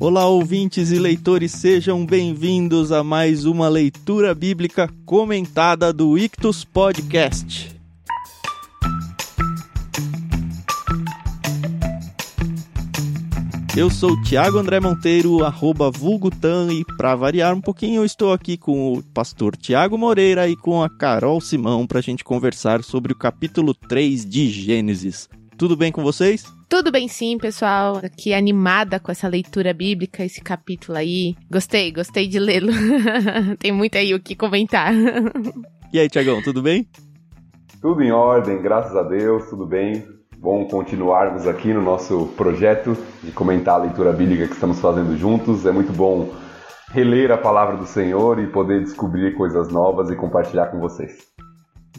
Olá, ouvintes e leitores, sejam bem-vindos a mais uma leitura bíblica comentada do Ictus Podcast. Eu sou o Thiago André Monteiro, arroba vulgutan, e para variar um pouquinho, eu estou aqui com o pastor Tiago Moreira e com a Carol Simão para a gente conversar sobre o capítulo 3 de Gênesis. Tudo bem com vocês? Tudo bem sim, pessoal. Aqui animada com essa leitura bíblica, esse capítulo aí. Gostei, gostei de lê-lo. Tem muito aí o que comentar. e aí, Tiagão, tudo bem? Tudo em ordem, graças a Deus, tudo bem. Bom continuarmos aqui no nosso projeto de comentar a leitura bíblica que estamos fazendo juntos. É muito bom reler a palavra do Senhor e poder descobrir coisas novas e compartilhar com vocês.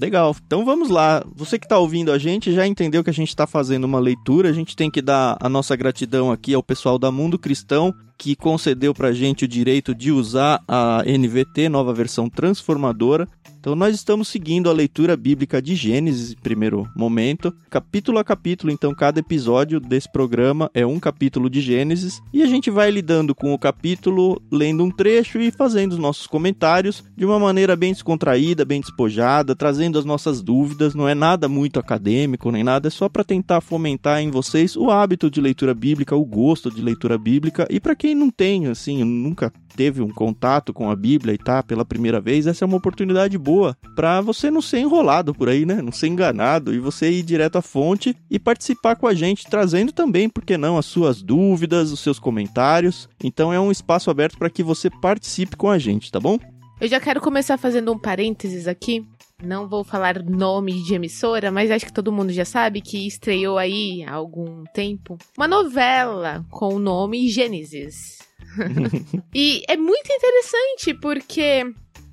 Legal, então vamos lá. Você que está ouvindo a gente já entendeu que a gente está fazendo uma leitura. A gente tem que dar a nossa gratidão aqui ao pessoal da Mundo Cristão que concedeu para a gente o direito de usar a NVT, nova versão transformadora, então, nós estamos seguindo a leitura bíblica de Gênesis, primeiro momento, capítulo a capítulo. Então, cada episódio desse programa é um capítulo de Gênesis e a gente vai lidando com o capítulo, lendo um trecho e fazendo os nossos comentários de uma maneira bem descontraída, bem despojada, trazendo as nossas dúvidas. Não é nada muito acadêmico nem nada, é só para tentar fomentar em vocês o hábito de leitura bíblica, o gosto de leitura bíblica. E para quem não tem, assim, nunca teve um contato com a Bíblia e tá pela primeira vez, essa é uma oportunidade boa para você não ser enrolado por aí, né? Não ser enganado e você ir direto à fonte e participar com a gente, trazendo também, por que não, as suas dúvidas, os seus comentários. Então é um espaço aberto para que você participe com a gente, tá bom? Eu já quero começar fazendo um parênteses aqui. Não vou falar nome de emissora, mas acho que todo mundo já sabe que estreou aí há algum tempo uma novela com o nome Gênesis. e é muito interessante porque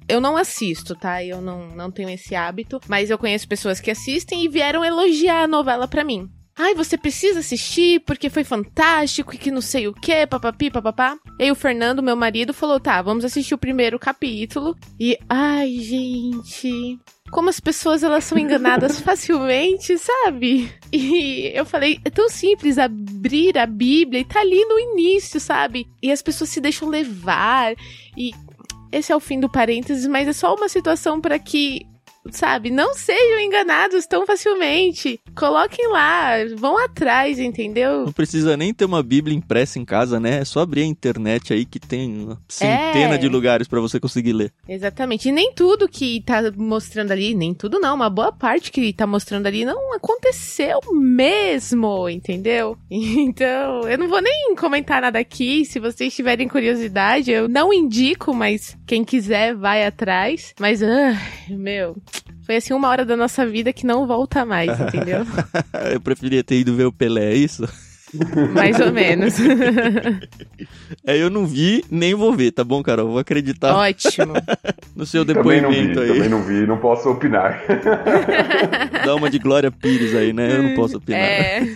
eu não assisto, tá? Eu não, não tenho esse hábito, mas eu conheço pessoas que assistem e vieram elogiar a novela pra mim. Ai, você precisa assistir porque foi fantástico e que não sei o que, papapi, papapá. E aí o Fernando, meu marido, falou: tá, vamos assistir o primeiro capítulo. E, ai, gente. Como as pessoas elas são enganadas facilmente, sabe? E eu falei, é tão simples abrir a Bíblia e tá ali no início, sabe? E as pessoas se deixam levar e esse é o fim do parênteses, mas é só uma situação para que sabe? Não sejam enganados tão facilmente. Coloquem lá, vão atrás, entendeu? Não precisa nem ter uma Bíblia impressa em casa, né? É só abrir a internet aí que tem uma centena é... de lugares para você conseguir ler. Exatamente. E nem tudo que tá mostrando ali, nem tudo não, uma boa parte que tá mostrando ali não aconteceu mesmo, entendeu? Então, eu não vou nem comentar nada aqui. Se vocês tiverem curiosidade, eu não indico, mas quem quiser vai atrás. Mas, meu, foi assim uma hora da nossa vida que não volta mais, entendeu? eu preferia ter ido ver o Pelé, é isso? Mais ou menos. é, eu não vi, nem vou ver, tá bom, Carol? Vou acreditar. Ótimo. no seu depoimento também não vi, aí. Também não vi, não posso opinar. Dá uma de Glória Pires aí, né? Eu não posso opinar. É.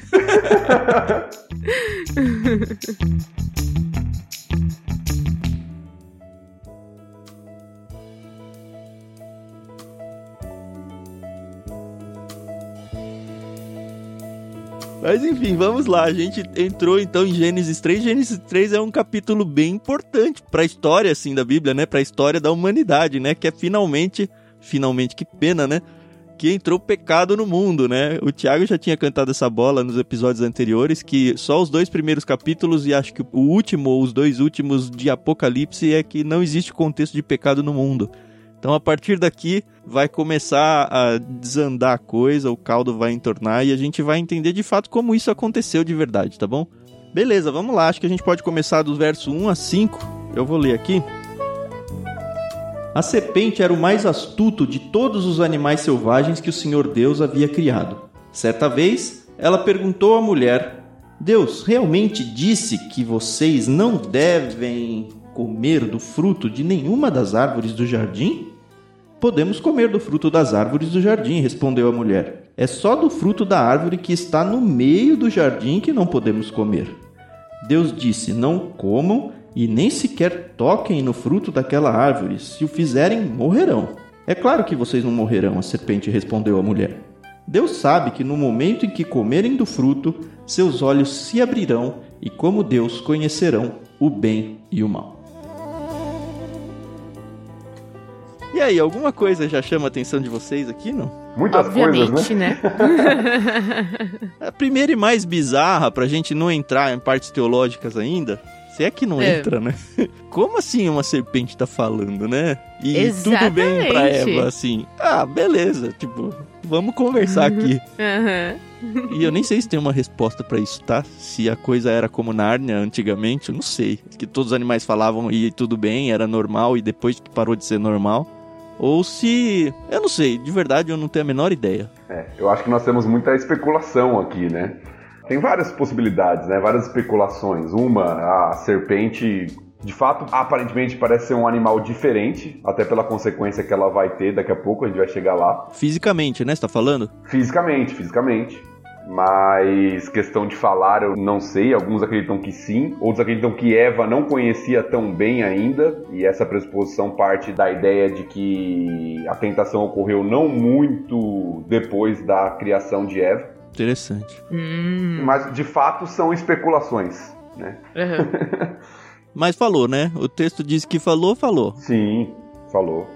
Mas enfim, vamos lá. A gente entrou então em Gênesis 3. Gênesis 3 é um capítulo bem importante para a história assim da Bíblia, né? Para a história da humanidade, né? Que é finalmente, finalmente que pena, né? Que entrou pecado no mundo, né? O Tiago já tinha cantado essa bola nos episódios anteriores, que só os dois primeiros capítulos e acho que o último ou os dois últimos de Apocalipse é que não existe contexto de pecado no mundo. Então a partir daqui vai começar a desandar a coisa, o caldo vai entornar e a gente vai entender de fato como isso aconteceu de verdade, tá bom? Beleza, vamos lá. Acho que a gente pode começar do verso 1 a 5. Eu vou ler aqui. A serpente era o mais astuto de todos os animais selvagens que o Senhor Deus havia criado. Certa vez, ela perguntou à mulher: Deus realmente disse que vocês não devem comer do fruto de nenhuma das árvores do jardim? Podemos comer do fruto das árvores do jardim, respondeu a mulher. É só do fruto da árvore que está no meio do jardim que não podemos comer. Deus disse: Não comam e nem sequer toquem no fruto daquela árvore. Se o fizerem, morrerão. É claro que vocês não morrerão, a serpente respondeu à mulher. Deus sabe que no momento em que comerem do fruto, seus olhos se abrirão e, como Deus, conhecerão o bem e o mal. E aí, alguma coisa já chama a atenção de vocês aqui, não? Muitas Obviamente, coisas, né? né? A primeira e mais bizarra, pra gente não entrar em partes teológicas ainda, se é que não É. entra, né? Como assim uma serpente tá falando, né? E tudo bem pra Exatamente. Eva, assim. Ah, beleza, tipo, vamos conversar aqui. Aham. E eu nem sei se tem uma resposta pra isso, tá? Se a coisa era como Nárnia antigamente, eu não sei. Que todos os animais falavam e tudo bem, era normal e depois que parou de ser normal. Ou se. Eu não sei, de verdade eu não tenho a menor ideia. É, eu acho que nós temos muita especulação aqui, né? Tem várias possibilidades, né? Várias especulações. Uma, a serpente, de fato, aparentemente parece ser um animal diferente, até pela consequência que ela vai ter daqui a pouco, a gente vai chegar lá. Fisicamente, né? Você tá falando? Fisicamente, fisicamente. Mas questão de falar, eu não sei. Alguns acreditam que sim, outros acreditam que Eva não conhecia tão bem ainda, e essa pressuposição parte da ideia de que a tentação ocorreu não muito depois da criação de Eva. Interessante. Hum. Mas de fato são especulações, né? Aham. Mas falou, né? O texto diz que falou, falou. Sim, falou.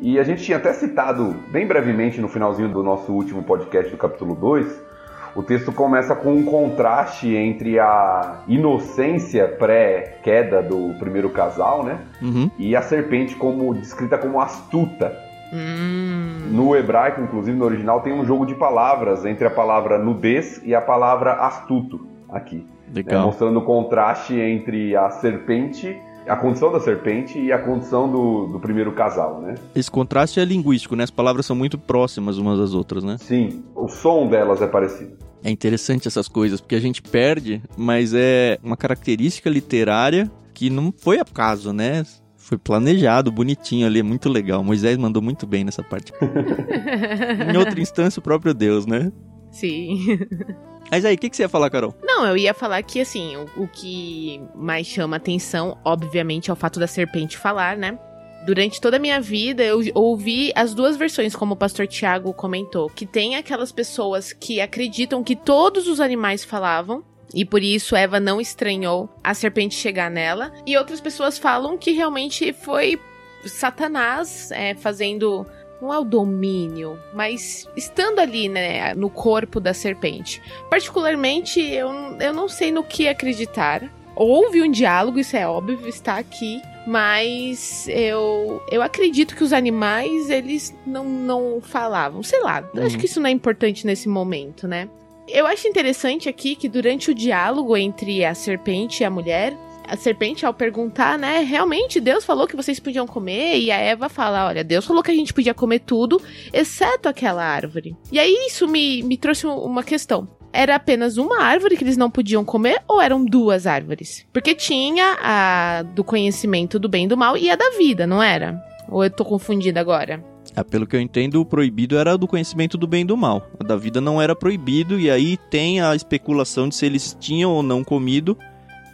E a gente tinha até citado bem brevemente no finalzinho do nosso último podcast do capítulo 2. O texto começa com um contraste entre a inocência pré-queda do primeiro casal, né? Uhum. E a serpente como descrita como astuta. Hum. No hebraico, inclusive no original, tem um jogo de palavras entre a palavra nudez e a palavra astuto aqui. É, Legal. mostrando o contraste entre a serpente, a condição da serpente e a condição do, do primeiro casal, né? Esse contraste é linguístico, né? As palavras são muito próximas umas das outras, né? Sim, o som delas é parecido. É interessante essas coisas, porque a gente perde, mas é uma característica literária que não foi acaso, né? Foi planejado, bonitinho ali, é muito legal. Moisés mandou muito bem nessa parte. em outra instância, o próprio Deus, né? Sim. Mas aí, o que, que você ia falar, Carol? Não, eu ia falar que, assim, o, o que mais chama atenção, obviamente, é o fato da serpente falar, né? Durante toda a minha vida, eu ouvi as duas versões, como o pastor Tiago comentou, que tem aquelas pessoas que acreditam que todos os animais falavam, e por isso Eva não estranhou a serpente chegar nela, e outras pessoas falam que realmente foi Satanás é, fazendo. Não é o domínio, mas estando ali, né, no corpo da serpente. Particularmente, eu, eu não sei no que acreditar. Houve um diálogo, isso é óbvio, está aqui. Mas eu, eu acredito que os animais, eles não, não falavam. Sei lá, Uhum. acho que isso não é importante nesse momento, né? Eu acho interessante aqui que durante o diálogo entre a serpente e a mulher, a serpente, ao perguntar, né, realmente Deus falou que vocês podiam comer, e a Eva fala: olha, Deus falou que a gente podia comer tudo, exceto aquela árvore. E aí isso me, me trouxe um- uma questão. Era apenas uma árvore que eles não podiam comer ou eram duas árvores? Porque tinha a do conhecimento do bem e do mal e a da vida, não era? Ou eu tô confundida agora? Ah, pelo que eu entendo, o proibido era do conhecimento do bem e do mal. A da vida não era proibido, e aí tem a especulação de se eles tinham ou não comido.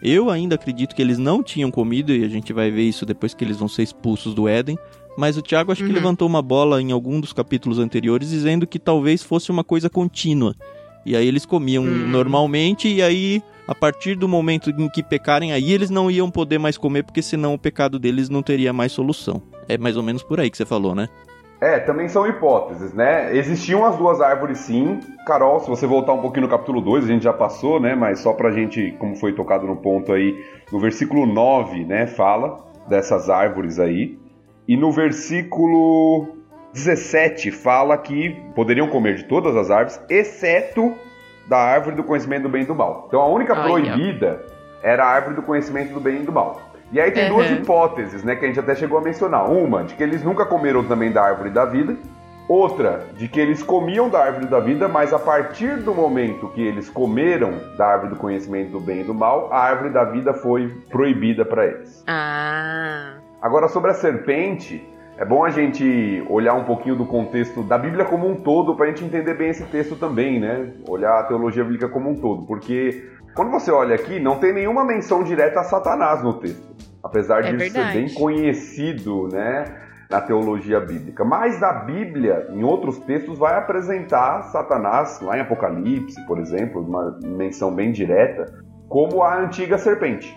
Eu ainda acredito que eles não tinham comido, e a gente vai ver isso depois que eles vão ser expulsos do Éden. Mas o Tiago acho que Uhum. levantou uma bola em algum dos capítulos anteriores, dizendo que talvez fosse uma coisa contínua. E aí eles comiam Hum. normalmente, e aí, a partir do momento em que pecarem, aí eles não iam poder mais comer, porque senão o pecado deles não teria mais solução. É mais ou menos por aí que você falou, né? É, também são hipóteses, né? Existiam as duas árvores sim. Carol, se você voltar um pouquinho no capítulo 2, a gente já passou, né? Mas só pra gente, como foi tocado no ponto aí, no versículo 9, né? Fala dessas árvores aí. E no versículo 17 fala que poderiam comer de todas as árvores, exceto da árvore do conhecimento do bem e do mal. Então a única proibida era a árvore do conhecimento do bem e do mal. E aí tem duas Uhum. hipóteses, né, que a gente até chegou a mencionar. Uma, de que eles nunca comeram também da árvore da vida. Outra, de que eles comiam da árvore da vida, mas a partir do momento que eles comeram da árvore do conhecimento do bem e do mal, a árvore da vida foi proibida para eles. Ah. Agora, sobre a serpente, é bom a gente olhar um pouquinho do contexto da Bíblia como um todo para a gente entender bem esse texto também, né? Olhar a teologia bíblica como um todo, porque quando você olha aqui, não tem nenhuma menção direta a Satanás no texto, apesar É de ser bem conhecido, né? na teologia bíblica. Mas a Bíblia, em outros textos, vai apresentar Satanás, lá em Apocalipse, por exemplo, uma menção bem direta, como a antiga serpente.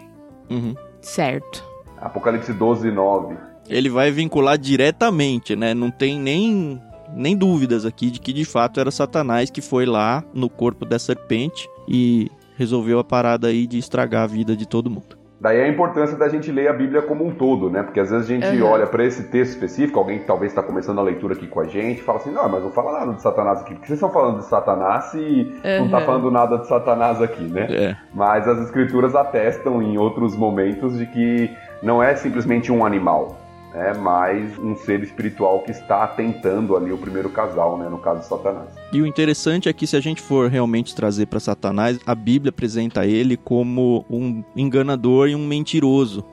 Uhum. Certo. Apocalipse 12, 9. Ele vai vincular diretamente, né? Não tem nem, nem dúvidas aqui de que de fato era Satanás que foi lá no corpo da serpente e resolveu a parada aí de estragar a vida de todo mundo. Daí a importância da gente ler a Bíblia como um todo, né? Porque às vezes a gente Uhum. olha para esse texto específico, alguém que talvez está começando a leitura aqui com a gente, fala assim: não, mas não fala nada de Satanás aqui. Por que vocês estão falando de Satanás se não está Uhum. falando nada de Satanás aqui, né? É. Mas as escrituras atestam em outros momentos de que não é simplesmente um animal, é mais um ser espiritual que está atentando ali o primeiro casal, né? No caso de Satanás. E o interessante é que se a gente for realmente trazer para Satanás, a Bíblia apresenta ele como um enganador e um mentiroso.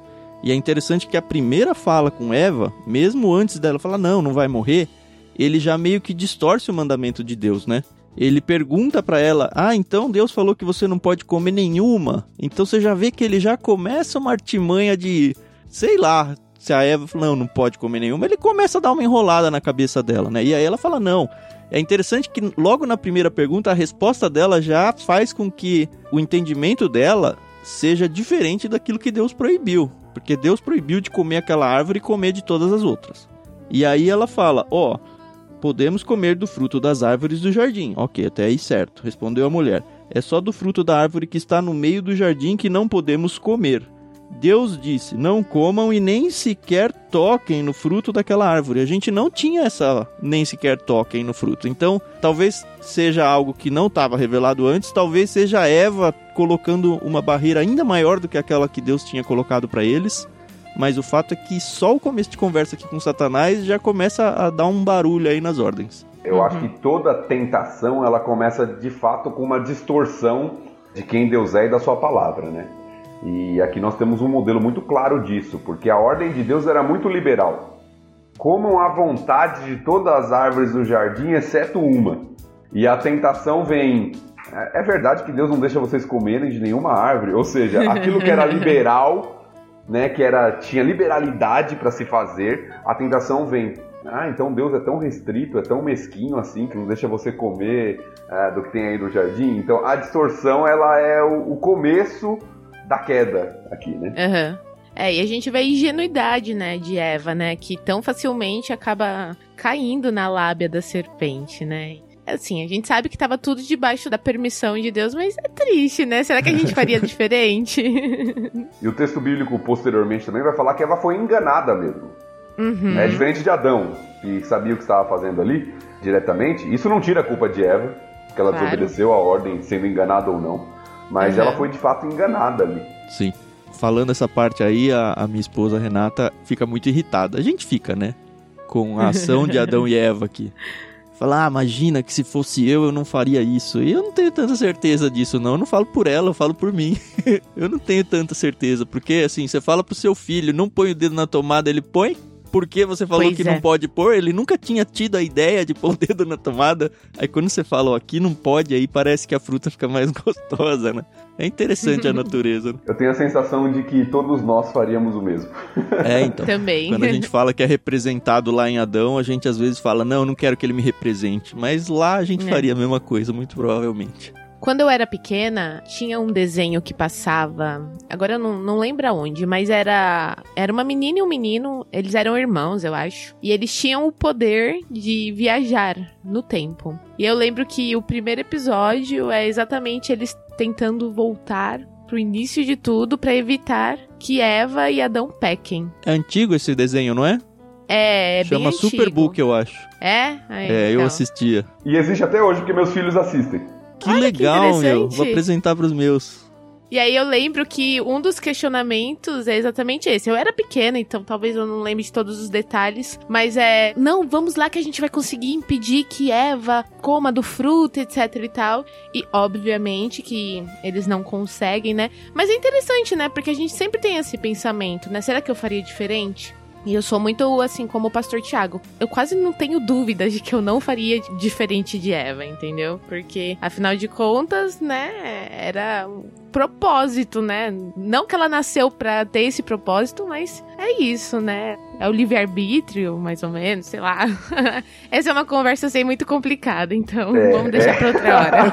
E é interessante que a primeira fala com Eva, mesmo antes dela falar não, não vai morrer, ele já meio que distorce o mandamento de Deus, né? Ele pergunta para ela: "Ah, então Deus falou que você não pode comer nenhuma". Então você já vê que ele já começa uma artimanha de, sei lá, se a Eva falou, não, não pode comer nenhuma, ele começa a dar uma enrolada na cabeça dela, né? E aí ela fala: "Não, é interessante que logo na primeira pergunta a resposta dela já faz com que o entendimento dela seja diferente daquilo que Deus proibiu, porque Deus proibiu de comer aquela árvore e comer de todas as outras. E aí ela fala: "Ó, podemos comer do fruto das árvores do jardim". OK, até aí certo, respondeu a mulher. É só do fruto da árvore que está no meio do jardim que não podemos comer. Deus disse: Não comam e nem sequer toquem no fruto daquela árvore. A gente não tinha essa nem sequer toquem no fruto. Então, talvez seja algo que não estava revelado antes, talvez seja Eva colocando uma barreira ainda maior do que aquela que Deus tinha colocado para eles. Mas o fato é que só o começo de conversa aqui com Satanás já começa a dar um barulho aí nas ordens. Eu Uhum. acho que toda tentação ela começa de fato com uma distorção de quem Deus é e da sua palavra, né? E aqui nós temos um modelo muito claro disso, porque a ordem de Deus era muito liberal. Comam à vontade de todas as árvores do jardim, exceto uma. E a tentação vem. É é verdade que Deus não deixa vocês comerem de nenhuma árvore, ou seja, aquilo que era liberal, né, que era tinha liberalidade para se fazer, a tentação vem. Ah, então Deus é tão restrito, é tão mesquinho assim, que não deixa você comer é, do que tem aí no jardim. Então a distorção ela é o, o começo da queda aqui, né? Aham. É, e a gente vê a ingenuidade, né, de Eva, né, que tão facilmente acaba caindo na lábia da serpente, né. Assim, a gente sabe que tava tudo debaixo da permissão de Deus, mas é triste, né? Será que a gente faria diferente? E o texto bíblico posteriormente também vai falar que Eva foi enganada mesmo. Uhum. É diferente de Adão, que sabia o que estava fazendo ali diretamente. Isso não tira a culpa de Eva, que ela Claro. desobedeceu a ordem, sendo enganada ou não. Mas Uhum. ela foi de fato enganada ali. Sim. Falando essa parte aí, a, a minha esposa Renata fica muito irritada. A gente fica, né? Com a ação de Adão e Eva aqui. Fala, ah, imagina que se fosse eu, eu não faria isso. E eu não tenho tanta certeza disso, não. Eu não falo por ela, eu falo por mim. eu não tenho tanta certeza. Porque, assim, você fala pro seu filho, não põe o dedo na tomada, ele põe. Porque você falou Pois que é. não pode pôr, ele nunca tinha tido a ideia de pôr o dedo na tomada. Aí quando você fala, ó, aqui não pode, aí parece que a fruta fica mais gostosa, né? É interessante a natureza, né? Eu tenho a sensação de que todos nós faríamos o mesmo. É, então. Também. Quando a gente fala que é representado lá em Adão, a gente às vezes fala, não, eu não quero que ele me represente. Mas lá a gente É. faria a mesma coisa, muito provavelmente. Quando eu era pequena, tinha um desenho que passava. Agora eu não, não lembro aonde, mas era. Era uma menina e um menino. Eles eram irmãos, eu acho. E eles tinham o poder de viajar no tempo. E eu lembro que o primeiro episódio é exatamente eles tentando voltar pro início de tudo pra evitar que Eva e Adão pequem. É antigo esse desenho, não é? É, é bem Chama antigo. Superbook, eu acho. É? Aí, é, eu então. assistia. E existe até hoje, porque meus filhos assistem. Que Olha que legal, meu. interessante. Vou apresentar pros meus. E aí eu lembro que um dos questionamentos é exatamente esse. Eu era pequena, então talvez eu não lembre de todos os detalhes, mas é, não, vamos lá que a gente vai conseguir impedir que Eva coma do fruto, etc e tal. E obviamente que eles não conseguem, né? Mas é interessante, né? Porque a gente sempre tem esse pensamento, né? Será que eu faria diferente? E eu sou muito assim como o pastor Tiago. Eu quase não tenho dúvidas de que eu não faria diferente de Eva, entendeu? Porque, afinal de contas, né, era propósito, né? Não que ela nasceu pra ter esse propósito, mas é isso, né? É o livre-arbítrio, mais ou menos, sei lá. Essa é uma conversa assim, muito complicada, então é, vamos deixar é. para outra hora.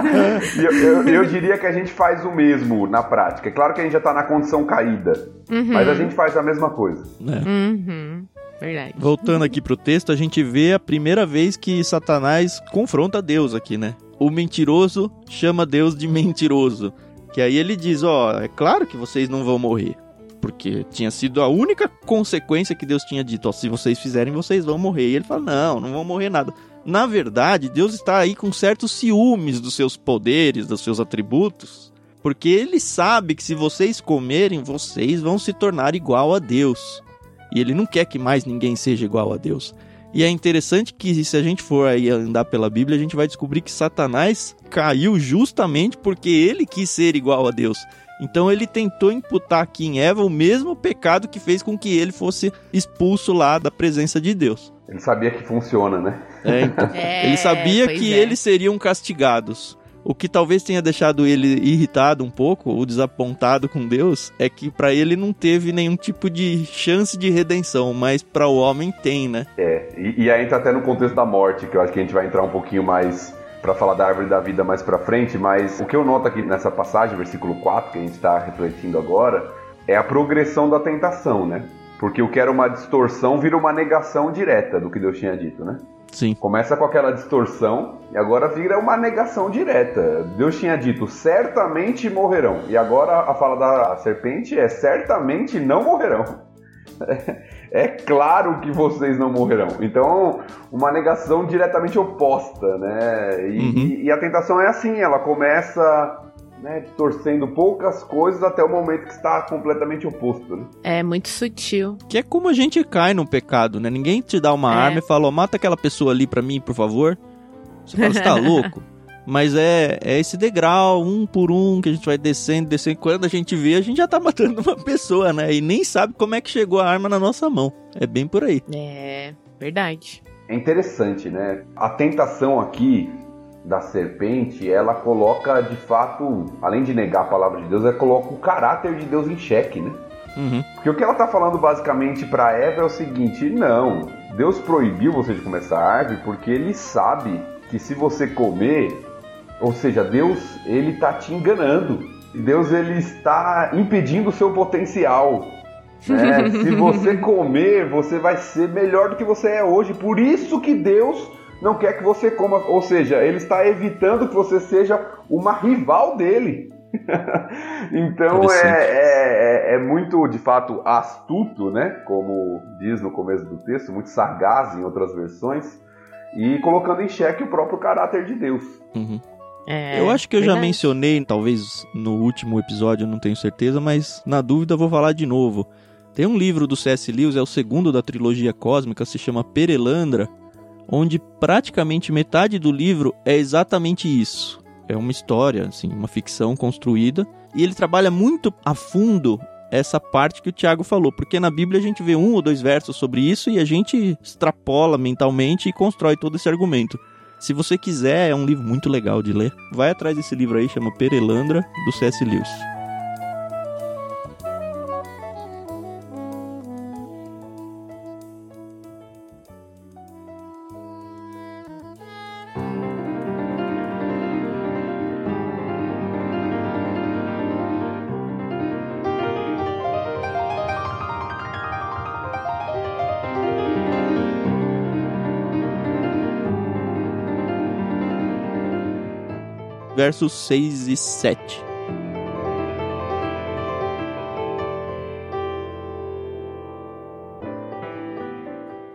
eu, eu, eu, diria que a gente faz o mesmo na prática. É claro que a gente já tá na condição caída, uhum. mas a gente faz a mesma coisa. É. Uhum. Verdade. Voltando aqui pro texto, a gente vê a primeira vez que Satanás confronta Deus aqui, né? O mentiroso chama Deus de mentiroso. Que aí ele diz: Ó, é claro que vocês não vão morrer porque tinha sido a única consequência que Deus tinha dito: ó, se vocês fizerem, vocês vão morrer. E ele fala: não, não vão morrer nada. Na verdade, Deus está aí com certos ciúmes dos seus poderes, dos seus atributos, porque ele sabe que se vocês comerem, vocês vão se tornar igual a Deus. E ele não quer que mais ninguém seja igual a Deus. E é interessante que se a gente for aí andar pela Bíblia, a gente vai descobrir que Satanás caiu justamente porque ele quis ser igual a Deus. Então ele tentou imputar aqui em Eva o mesmo pecado que fez com que ele fosse expulso lá da presença de Deus. Ele sabia que funciona, né? É, então. É, ele sabia que é. eles seriam castigados. O que talvez tenha deixado ele irritado um pouco, ou desapontado com Deus, é que para ele não teve nenhum tipo de chance de redenção, mas para o homem tem, né? É, e, e aí entra até no contexto da morte, que eu acho que a gente vai entrar um pouquinho mais para falar da árvore da vida mais para frente, mas o que eu noto aqui nessa passagem, versículo 4, que a gente está refletindo agora, é a progressão da tentação, né? Porque o que era uma distorção vira uma negação direta do que Deus tinha dito, né? Sim. Começa com aquela distorção e agora vira uma negação direta. Deus tinha dito certamente morrerão. E agora a fala da serpente é certamente não morrerão. é claro que vocês não morrerão. Então, uma negação diretamente oposta, né? E, uhum. e, e a tentação é assim, ela começa né, distorcendo poucas coisas até o momento que está completamente oposto, né? É muito sutil. Que é como a gente cai no pecado, né? Ninguém te dá uma é. arma e fala, oh, mata aquela pessoa ali pra mim, por favor. Você fala, você tá louco? Mas é, é esse degrau, um por um, que a gente vai descendo, descendo. Quando a gente vê, a gente já tá matando uma pessoa, né? E nem sabe como é que chegou a arma na nossa mão. É bem por aí. É, verdade. É interessante, né? A tentação aqui da serpente, ela coloca de fato, além de negar a palavra de Deus, ela coloca o caráter de Deus em xeque, né? Uhum. Porque o que ela tá falando basicamente para Eva é o seguinte: não, Deus proibiu você de comer essa árvore porque ele sabe que se você comer, ou seja, Deus, ele está te enganando. Deus, ele está impedindo o seu potencial. Né? Se você comer, você vai ser melhor do que você é hoje. Por isso que Deus não quer que você coma. Ou seja, ele está evitando que você seja uma rival dele. então é, é, é, é, muito, de fato, astuto, né? Como diz no começo do texto, muito sagaz em outras versões, e colocando em xeque o próprio caráter de Deus. Uhum. É, eu acho que eu verdade. já mencionei, talvez no último episódio, não tenho certeza, mas na dúvida vou falar de novo. Tem um livro do C.S. Lewis, é o segundo da trilogia cósmica, se chama Perelandra, onde praticamente metade do livro é exatamente isso. É uma história, assim, uma ficção construída, e ele trabalha muito a fundo essa parte que o Tiago falou, porque na Bíblia a gente vê um ou dois versos sobre isso e a gente extrapola mentalmente e constrói todo esse argumento. Se você quiser, é um livro muito legal de ler. Vai atrás desse livro aí, chama Perelandra, do C.S. Lewis. Versos 6 e 7.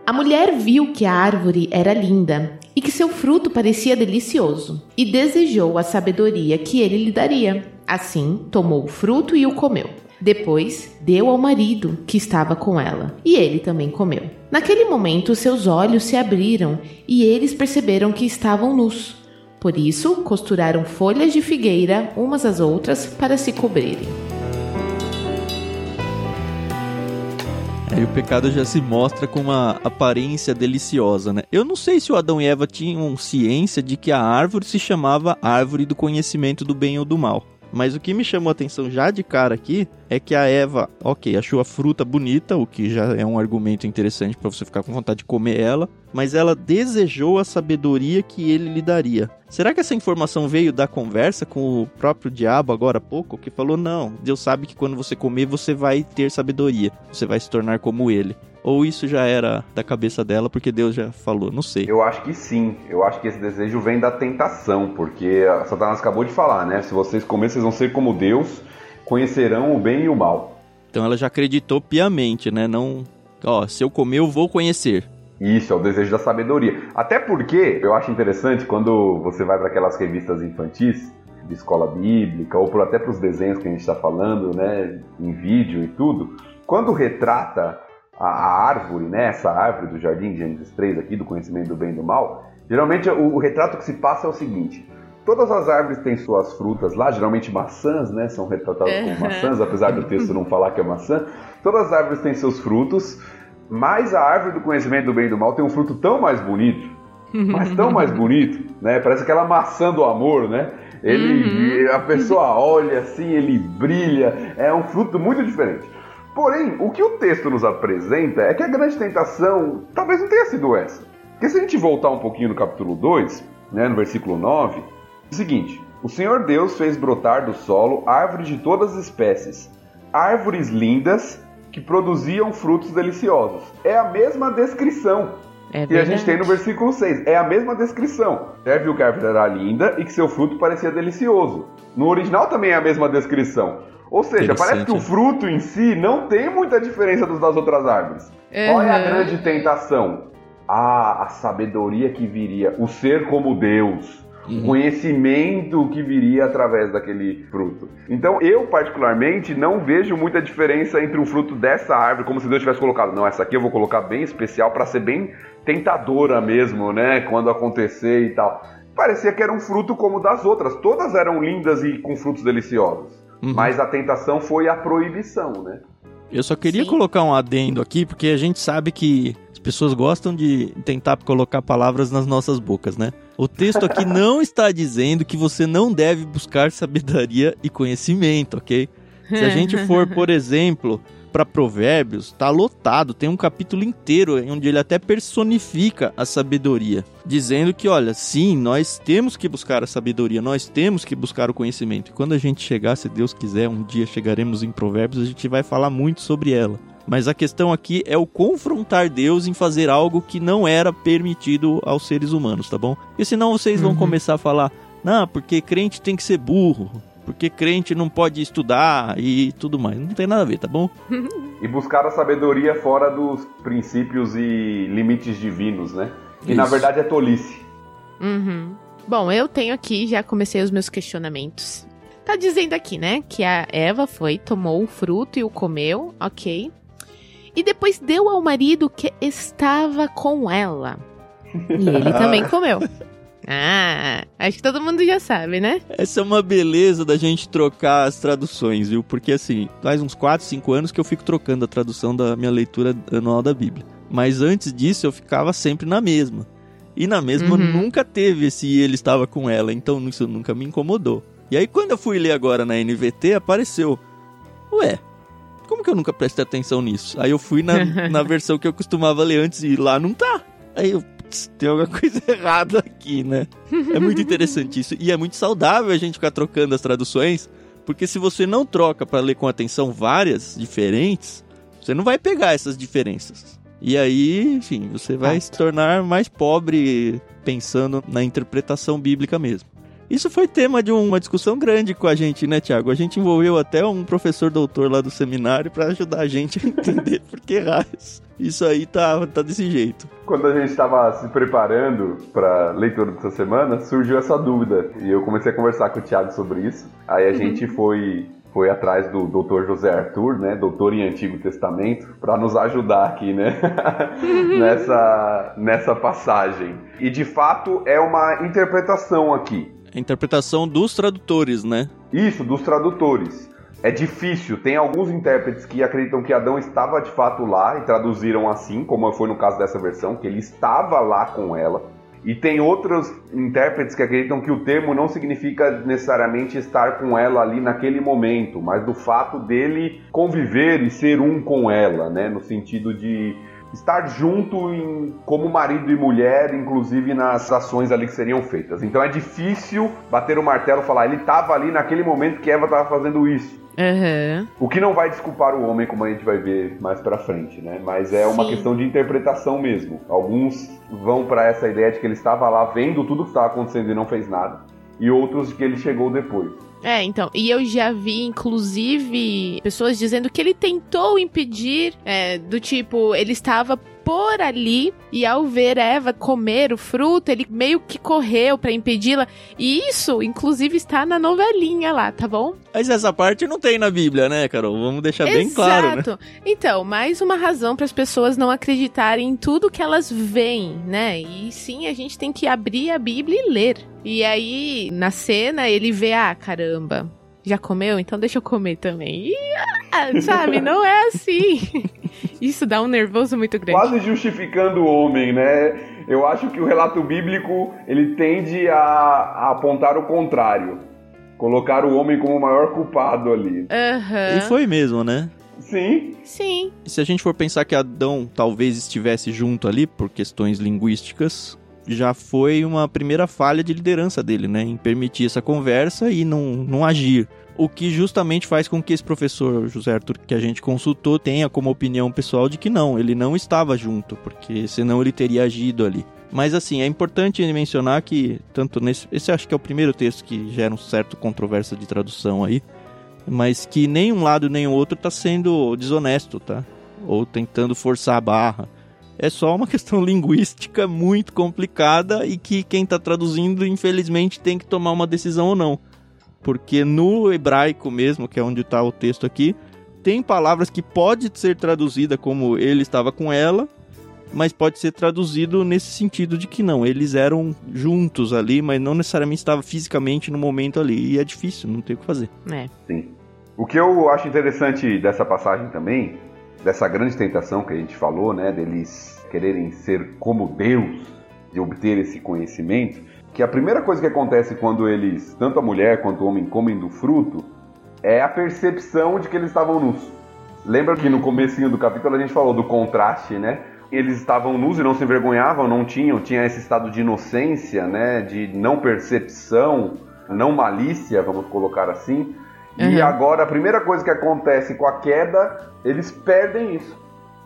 A mulher viu que a árvore era linda e que seu fruto parecia delicioso, e desejou a sabedoria que ele lhe daria. Assim, tomou o fruto e o comeu. Depois, deu ao marido que estava com ela, e ele também comeu. Naquele momento, seus olhos se abriram e eles perceberam que estavam nus. Por isso, costuraram folhas de figueira umas às outras para se cobrirem. Aí o pecado já se mostra com uma aparência deliciosa, né? Eu não sei se o Adão e Eva tinham ciência de que a árvore se chamava árvore do conhecimento do bem ou do mal. Mas o que me chamou a atenção já de cara aqui é que a Eva, ok, achou a fruta bonita, o que já é um argumento interessante para você ficar com vontade de comer ela, mas ela desejou a sabedoria que ele lhe daria. Será que essa informação veio da conversa com o próprio diabo agora há pouco, que falou: "Não, Deus sabe que quando você comer você vai ter sabedoria, você vai se tornar como ele"? Ou isso já era da cabeça dela porque Deus já falou? Não sei. Eu acho que sim. Eu acho que esse desejo vem da tentação, porque Satanás acabou de falar, né? Se vocês comerem, vocês vão ser como Deus conhecerão o bem e o mal. Então ela já acreditou piamente, né? Não, ó, se eu comer eu vou conhecer. Isso, é o desejo da sabedoria. Até porque eu acho interessante quando você vai para aquelas revistas infantis de escola bíblica ou até para os desenhos que a gente está falando, né, em vídeo e tudo, quando retrata a, árvore, né, essa árvore do Jardim de Gênesis 3 aqui do conhecimento do bem e do mal, geralmente o, o retrato que se passa é o seguinte: Todas as árvores têm suas frutas lá, geralmente maçãs, né? São retratadas como maçãs, apesar do texto não falar que é maçã. Todas as árvores têm seus frutos, mas a árvore do conhecimento do bem e do mal tem um fruto tão mais bonito, mas tão mais bonito, né? Parece aquela maçã do amor, né? Ele, uhum. a pessoa olha assim, ele brilha, é um fruto muito diferente. Porém, o que o texto nos apresenta é que a grande tentação talvez não tenha sido essa. Porque se a gente voltar um pouquinho no capítulo 2, né, no versículo 9, o seguinte: O Senhor Deus fez brotar do solo árvores de todas as espécies, árvores lindas que produziam frutos deliciosos. É a mesma descrição é que a gente tem no versículo 6. É a mesma descrição. Você viu que a árvore era linda e que seu fruto parecia delicioso. No original também é a mesma descrição. Ou seja, parece que o fruto em si não tem muita diferença dos das outras árvores. Uhum. Qual é a grande tentação? Ah, a sabedoria que viria, o ser como Deus uhum. conhecimento que viria através daquele fruto. Então, eu particularmente não vejo muita diferença entre um fruto dessa árvore, como se Deus tivesse colocado, não, essa aqui eu vou colocar bem especial para ser bem tentadora mesmo, né, quando acontecer e tal. Parecia que era um fruto como das outras, todas eram lindas e com frutos deliciosos. Uhum. Mas a tentação foi a proibição, né? Eu só queria Sim. colocar um adendo aqui, porque a gente sabe que as pessoas gostam de tentar colocar palavras nas nossas bocas, né? O texto aqui não está dizendo que você não deve buscar sabedoria e conhecimento, ok? Se a gente for, por exemplo, para Provérbios, tá lotado, tem um capítulo inteiro onde ele até personifica a sabedoria, dizendo que, olha, sim, nós temos que buscar a sabedoria, nós temos que buscar o conhecimento. E quando a gente chegar, se Deus quiser, um dia chegaremos em Provérbios, a gente vai falar muito sobre ela. Mas a questão aqui é o confrontar Deus em fazer algo que não era permitido aos seres humanos, tá bom? Porque senão vocês vão uhum. começar a falar, não, porque crente tem que ser burro, porque crente não pode estudar e tudo mais. Não tem nada a ver, tá bom? e buscar a sabedoria fora dos princípios e limites divinos, né? Que na verdade é tolice. Uhum. Bom, eu tenho aqui, já comecei os meus questionamentos. Tá dizendo aqui, né, que a Eva foi, tomou o fruto e o comeu, ok e depois deu ao marido que estava com ela. E ele também comeu. Ah, acho que todo mundo já sabe, né? Essa é uma beleza da gente trocar as traduções, viu? Porque assim, faz uns 4, 5 anos que eu fico trocando a tradução da minha leitura anual da Bíblia. Mas antes disso eu ficava sempre na mesma. E na mesma uhum. nunca teve esse ele estava com ela, então isso nunca me incomodou. E aí quando eu fui ler agora na NVT, apareceu. Ué, como que eu nunca prestei atenção nisso? Aí eu fui na, na versão que eu costumava ler antes e lá não tá. Aí eu, tem alguma coisa errada aqui, né? É muito interessante isso. E é muito saudável a gente ficar trocando as traduções, porque se você não troca para ler com atenção várias diferentes, você não vai pegar essas diferenças. E aí, enfim, você vai se tornar mais pobre pensando na interpretação bíblica mesmo. Isso foi tema de uma discussão grande com a gente, né, Tiago? A gente envolveu até um professor doutor lá do seminário para ajudar a gente a entender por que raios isso aí tá, tá desse jeito. Quando a gente estava se preparando para leitura dessa semana, surgiu essa dúvida e eu comecei a conversar com o Tiago sobre isso. Aí a gente uhum. foi foi atrás do Dr. José Arthur, né, doutor em Antigo Testamento, para nos ajudar aqui, né, nessa, nessa passagem. E de fato é uma interpretação aqui. A interpretação dos tradutores, né? Isso, dos tradutores. É difícil. Tem alguns intérpretes que acreditam que Adão estava de fato lá e traduziram assim, como foi no caso dessa versão, que ele estava lá com ela. E tem outros intérpretes que acreditam que o termo não significa necessariamente estar com ela ali naquele momento, mas do fato dele conviver e ser um com ela, né? No sentido de estar junto em, como marido e mulher, inclusive nas ações ali que seriam feitas. Então é difícil bater o martelo e falar, ele estava ali naquele momento que Eva estava fazendo isso. Uhum. O que não vai desculpar o homem, como a gente vai ver mais pra frente, né? Mas é uma Sim. questão de interpretação mesmo. Alguns vão para essa ideia de que ele estava lá vendo tudo que estava acontecendo e não fez nada, e outros de que ele chegou depois. É, então, e eu já vi, inclusive, pessoas dizendo que ele tentou impedir, é, do tipo, ele estava por ali e ao ver Eva comer o fruto, ele meio que correu pra impedi-la. E isso, inclusive, está na novelinha lá, tá bom? Mas essa parte não tem na Bíblia, né, Carol? Vamos deixar bem claro, né? Exato. Então, mais uma razão para as pessoas não acreditarem em tudo que elas veem, né? E sim, a gente tem que abrir a Bíblia e ler. E aí, na cena, ele vê, ah, caramba, já comeu? Então deixa eu comer também. E, ah, sabe, não é assim. Isso dá um nervoso muito grande. Quase justificando o homem, né? Eu acho que o relato bíblico ele tende a, a apontar o contrário, colocar o homem como o maior culpado ali. Aham. E foi mesmo, né? Sim, Sim. E se a gente for pensar que Adão talvez estivesse junto ali por questões linguísticas, já foi uma primeira falha de liderança dele, né? Em permitir essa conversa e não, não agir. O que justamente faz com que esse professor José Arthur, que a gente consultou, tenha como opinião pessoal de que não, ele não estava junto, porque senão ele teria agido ali. Mas assim, é importante mencionar que, tanto nesse. Esse acho que é o primeiro texto que gera um certo controvérsia de tradução aí. Mas que nem um lado nem o outro está sendo desonesto, tá? Ou tentando forçar a barra. É só uma questão linguística muito complicada e que quem está traduzindo, infelizmente, tem que tomar uma decisão ou não. Porque no hebraico mesmo, que é onde está o texto aqui, tem palavras que pode ser traduzida como ele estava com ela, mas pode ser traduzido nesse sentido de que não, eles eram juntos ali, mas não necessariamente estava fisicamente no momento ali. E é difícil, não tem o que fazer. É. sim. O que eu acho interessante dessa passagem também, dessa grande tentação que a gente falou, né, deles quererem ser como Deus, de obter esse conhecimento, que a primeira coisa que acontece quando eles, tanto a mulher quanto o homem, comem do fruto, é a percepção de que eles estavam nus. Lembra que no comecinho do capítulo a gente falou do contraste, né? Eles estavam nus e não se envergonhavam, não tinham, tinha esse estado de inocência, né? De não percepção, não malícia, vamos colocar assim. E Uhum. agora a primeira coisa que acontece com a queda, eles perdem isso.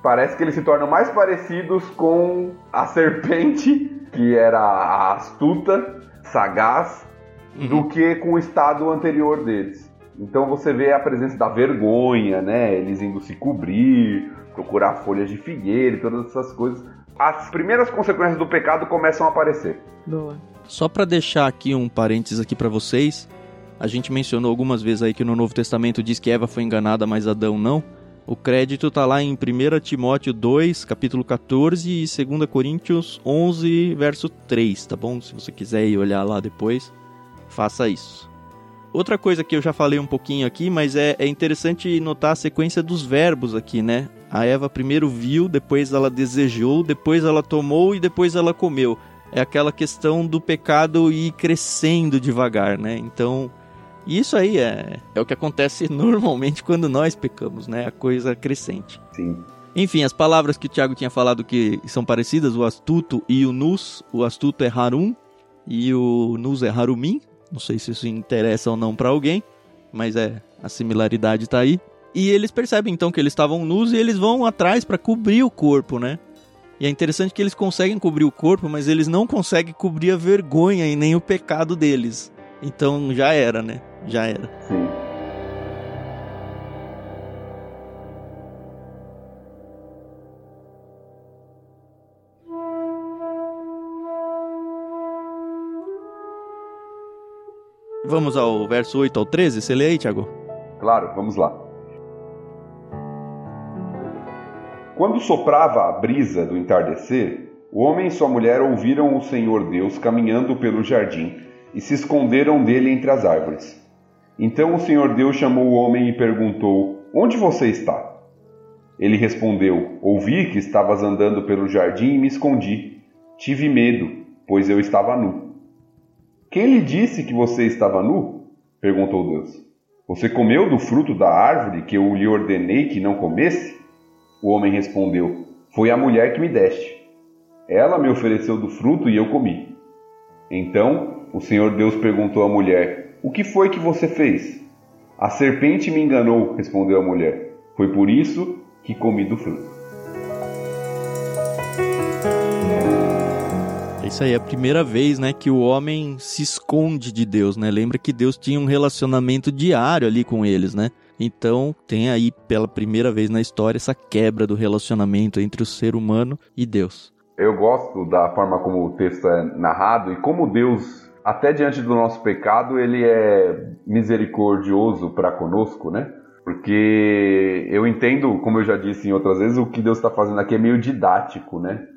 Parece que eles se tornam mais parecidos com a serpente, que era astuta, sagaz, do que com o estado anterior deles. Então você vê a presença da vergonha, né? Eles indo se cobrir, procurar folhas de figueira e todas essas coisas. As primeiras consequências do pecado começam a aparecer. Boa. Só para deixar aqui um parênteses aqui para vocês, a gente mencionou algumas vezes aí que no Novo Testamento diz que Eva foi enganada, mas Adão não. O crédito tá lá em 1 Timóteo 2, capítulo 14 e 2 Coríntios 11, verso 3, tá bom? Se você quiser ir olhar lá depois, faça isso. Outra coisa que eu já falei um pouquinho aqui, mas é, é interessante notar a sequência dos verbos aqui, né? A Eva primeiro viu, depois ela desejou, depois ela tomou e depois ela comeu. É aquela questão do pecado ir crescendo devagar, né? Então, isso aí é, é o que acontece normalmente quando nós pecamos, né? A coisa crescente. Sim. Enfim, as palavras que o Thiago tinha falado que são parecidas, o astuto e o nus. O astuto é harum e o nus é harumim. Não sei se isso interessa ou não pra alguém, mas é a similaridade tá aí. E eles percebem então que eles estavam nus e eles vão atrás pra cobrir o corpo, né? E é interessante que eles conseguem cobrir o corpo, mas eles não conseguem cobrir a vergonha e nem o pecado deles. Então já era, né? Já era. Sim. Vamos ao verso 8 ao 13, você lê aí, Thiago? Claro, vamos lá. Quando soprava a brisa do entardecer, o homem e sua mulher ouviram o Senhor Deus caminhando pelo jardim e se esconderam dele entre as árvores. Então o Senhor Deus chamou o homem e perguntou: Onde você está? Ele respondeu: Ouvi que estavas andando pelo jardim e me escondi. Tive medo, pois eu estava nu. Quem lhe disse que você estava nu? perguntou Deus. Você comeu do fruto da árvore que eu lhe ordenei que não comesse? O homem respondeu: Foi a mulher que me deste. Ela me ofereceu do fruto e eu comi. Então o Senhor Deus perguntou à mulher: O que foi que você fez? A serpente me enganou, respondeu a mulher. Foi por isso que comi do fruto. É isso aí, é a primeira vez, né, que o homem se esconde de Deus, né? Lembra que Deus tinha um relacionamento diário ali com eles, né? Então, tem aí pela primeira vez na história essa quebra do relacionamento entre o ser humano e Deus. Eu gosto da forma como o texto é narrado e como Deus, até diante do nosso pecado, ele é misericordioso para conosco, né? Porque eu entendo, como eu já disse em outras vezes, o que Deus está fazendo aqui é meio didático, né?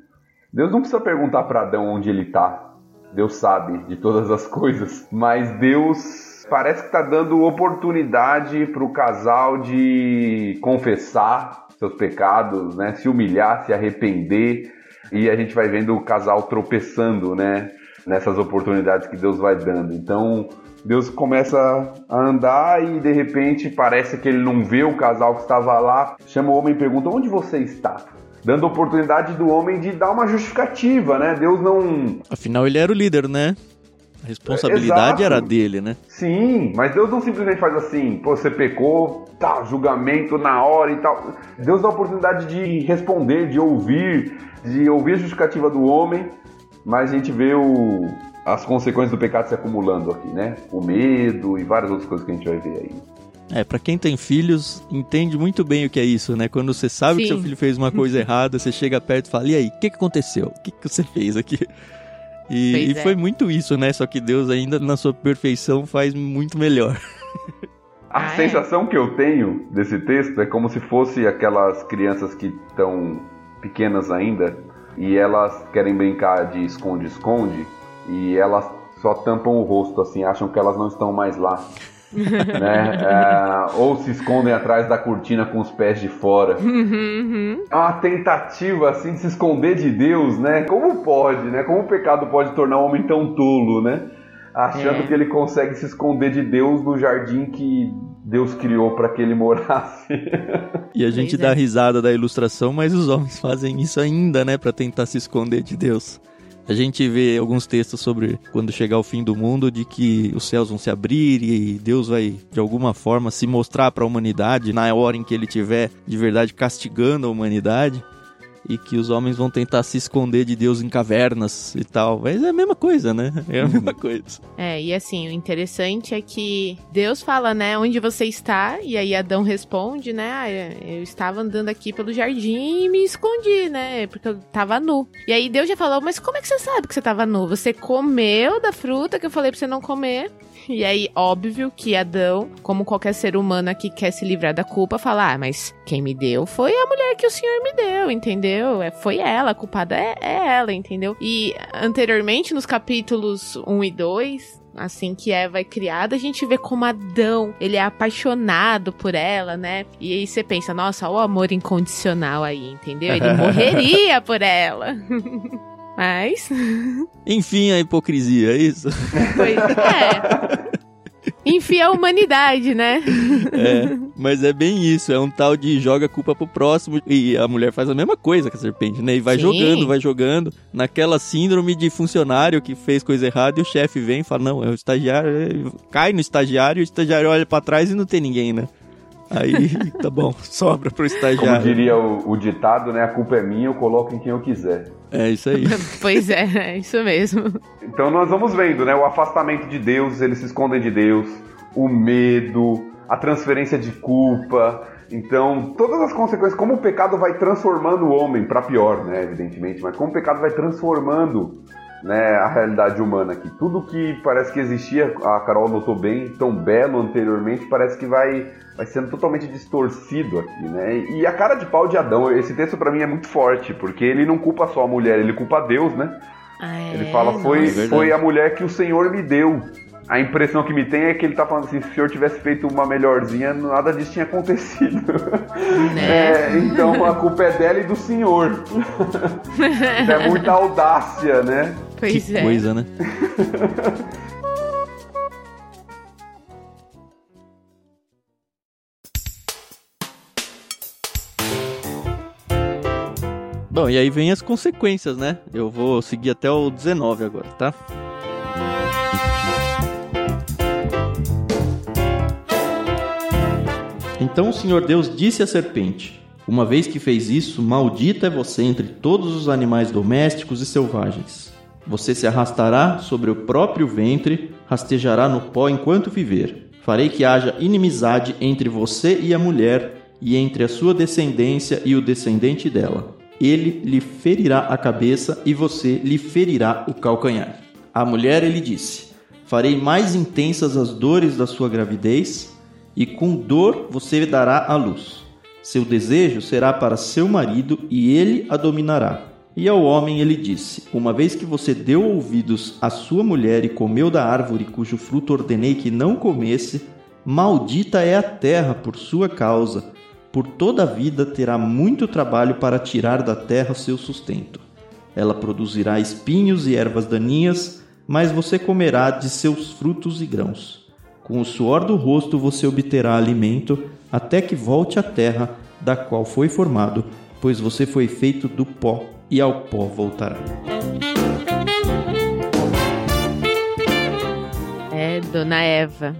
Deus não precisa perguntar para Adão onde ele está. Deus sabe de todas as coisas, mas Deus parece que está dando oportunidade para o casal de confessar seus pecados, né? Se humilhar, se arrepender, e a gente vai vendo o casal tropeçando, né? Nessas oportunidades que Deus vai dando. Então, Deus começa a andar e de repente parece que ele não vê o casal que estava lá. Chama o homem e pergunta: Onde você está? Dando oportunidade do homem de dar uma justificativa, né? Deus não. Afinal, ele era o líder, né? A responsabilidade Exato. era dele, né? Sim, mas Deus não simplesmente faz assim, pô, você pecou, tá, julgamento na hora e tal. Deus dá a oportunidade de responder, de ouvir, de ouvir a justificativa do homem, mas a gente vê o, as consequências do pecado se acumulando aqui, né? O medo e várias outras coisas que a gente vai ver aí. É, pra quem tem filhos, entende muito bem o que é isso, né? Quando você sabe que Sim. seu filho fez uma coisa errada, você chega perto e fala, e aí, o que, que aconteceu? O que, que você fez aqui? E, e é. foi muito isso, né? Só que Deus ainda na sua perfeição faz muito melhor. A Ah, é? sensação que eu tenho desse texto é como se fosse aquelas crianças que estão pequenas ainda e elas querem brincar de esconde-esconde e elas só tampam o rosto assim, acham que elas não estão mais lá. né? É, ou se escondem atrás da cortina com os pés de fora. Uhum, É uma tentativa assim de se esconder de Deus, né? Como pode, né? Como o pecado pode tornar um homem tão tolo, né? Achando É. que ele consegue se esconder de Deus no jardim que Deus criou para que ele morasse. E a gente Pois dá é. risada da ilustração, mas os homens fazem isso ainda, né? Pra tentar se esconder de Deus. A gente vê alguns textos sobre quando chegar o fim do mundo, de que os céus vão se abrir e Deus vai, de alguma forma, se mostrar para a humanidade na hora em que ele estiver de verdade castigando a humanidade. E que os homens vão tentar se esconder de Deus em cavernas e tal. Mas é a mesma coisa, né? É a mesma coisa. É, e assim, o interessante é que Deus fala, né, onde você está, e aí Adão responde, né, ah, eu estava andando aqui pelo jardim e me escondi, né, porque eu tava nu. E aí Deus já falou, mas como é que você sabe que você tava nu? Você comeu da fruta que eu falei pra você não comer? E aí, óbvio que Adão, como qualquer ser humano aqui quer se livrar da culpa, fala, ah, mas quem me deu foi a mulher que o senhor me deu, entendeu? É, foi ela, a culpada é, é ela, entendeu? E anteriormente, nos capítulos 1 e 2, assim que Eva é criada, a gente vê como Adão, ele é apaixonado por ela, né? E aí você pensa, nossa, o amor incondicional aí, entendeu? Ele morreria por ela. Mas, Enfim, a hipocrisia, é isso? pois é. Enfia a humanidade, né? É, mas é bem isso, é um tal de joga a culpa pro próximo e a mulher faz a mesma coisa que a serpente, né? E vai Sim. jogando, vai jogando, naquela síndrome de funcionário que fez coisa errada e o chefe vem e fala, não, é o estagiário, cai no estagiário e o estagiário olha pra trás e não tem ninguém, né? Aí, tá bom, sobra pro Como estagiário. diria o, o ditado, né? A culpa é minha, eu coloco em quem eu quiser. É isso aí. pois é, é isso mesmo. Então nós vamos vendo, né? O afastamento de Deus, eles se escondem de Deus, o medo, a transferência de culpa. Então, todas as consequências, como o pecado vai transformando o homem para pior, né? Evidentemente, mas como o pecado vai transformando né, a realidade humana aqui. Tudo que parece que existia, a Carol notou bem, tão belo anteriormente, parece que vai, vai sendo totalmente distorcido aqui, né? E a cara de pau de Adão, esse texto para mim é muito forte, porque ele não culpa só a mulher, ele culpa Deus, né? É, Ele fala, foi, nossa. Foi a mulher que o Senhor me deu. A impressão que me tem é que ele tá falando assim, se o Senhor tivesse feito uma melhorzinha, nada disso tinha acontecido. Né? É, então a culpa é dela e do Senhor. é muita audácia, né? Pois que é. coisa, né? Bom, e aí vem as consequências, né? Eu vou seguir até o 19 agora, tá? Então o Senhor Deus disse à serpente: Uma vez que fez isso, maldita é você entre todos os animais domésticos e selvagens. Você se arrastará sobre o próprio ventre, rastejará no pó enquanto viver. Farei que haja inimizade entre você e a mulher, e entre a sua descendência e o descendente dela. Ele lhe ferirá a cabeça e você lhe ferirá o calcanhar. A mulher ele disse: Farei mais intensas as dores da sua gravidez, e com dor você dará à luz. Seu desejo será para seu marido e ele a dominará. E ao homem ele disse: Uma vez que você deu ouvidos à sua mulher e comeu da árvore cujo fruto ordenei que não comesse, maldita é a terra por sua causa. Por toda a vida terá muito trabalho para tirar da terra seu sustento. Ela produzirá espinhos e ervas daninhas, mas você comerá de seus frutos e grãos. Com o suor do rosto você obterá alimento, até que volte à terra da qual foi formado, pois você foi feito do pó e ao pó voltará. É, dona Eva.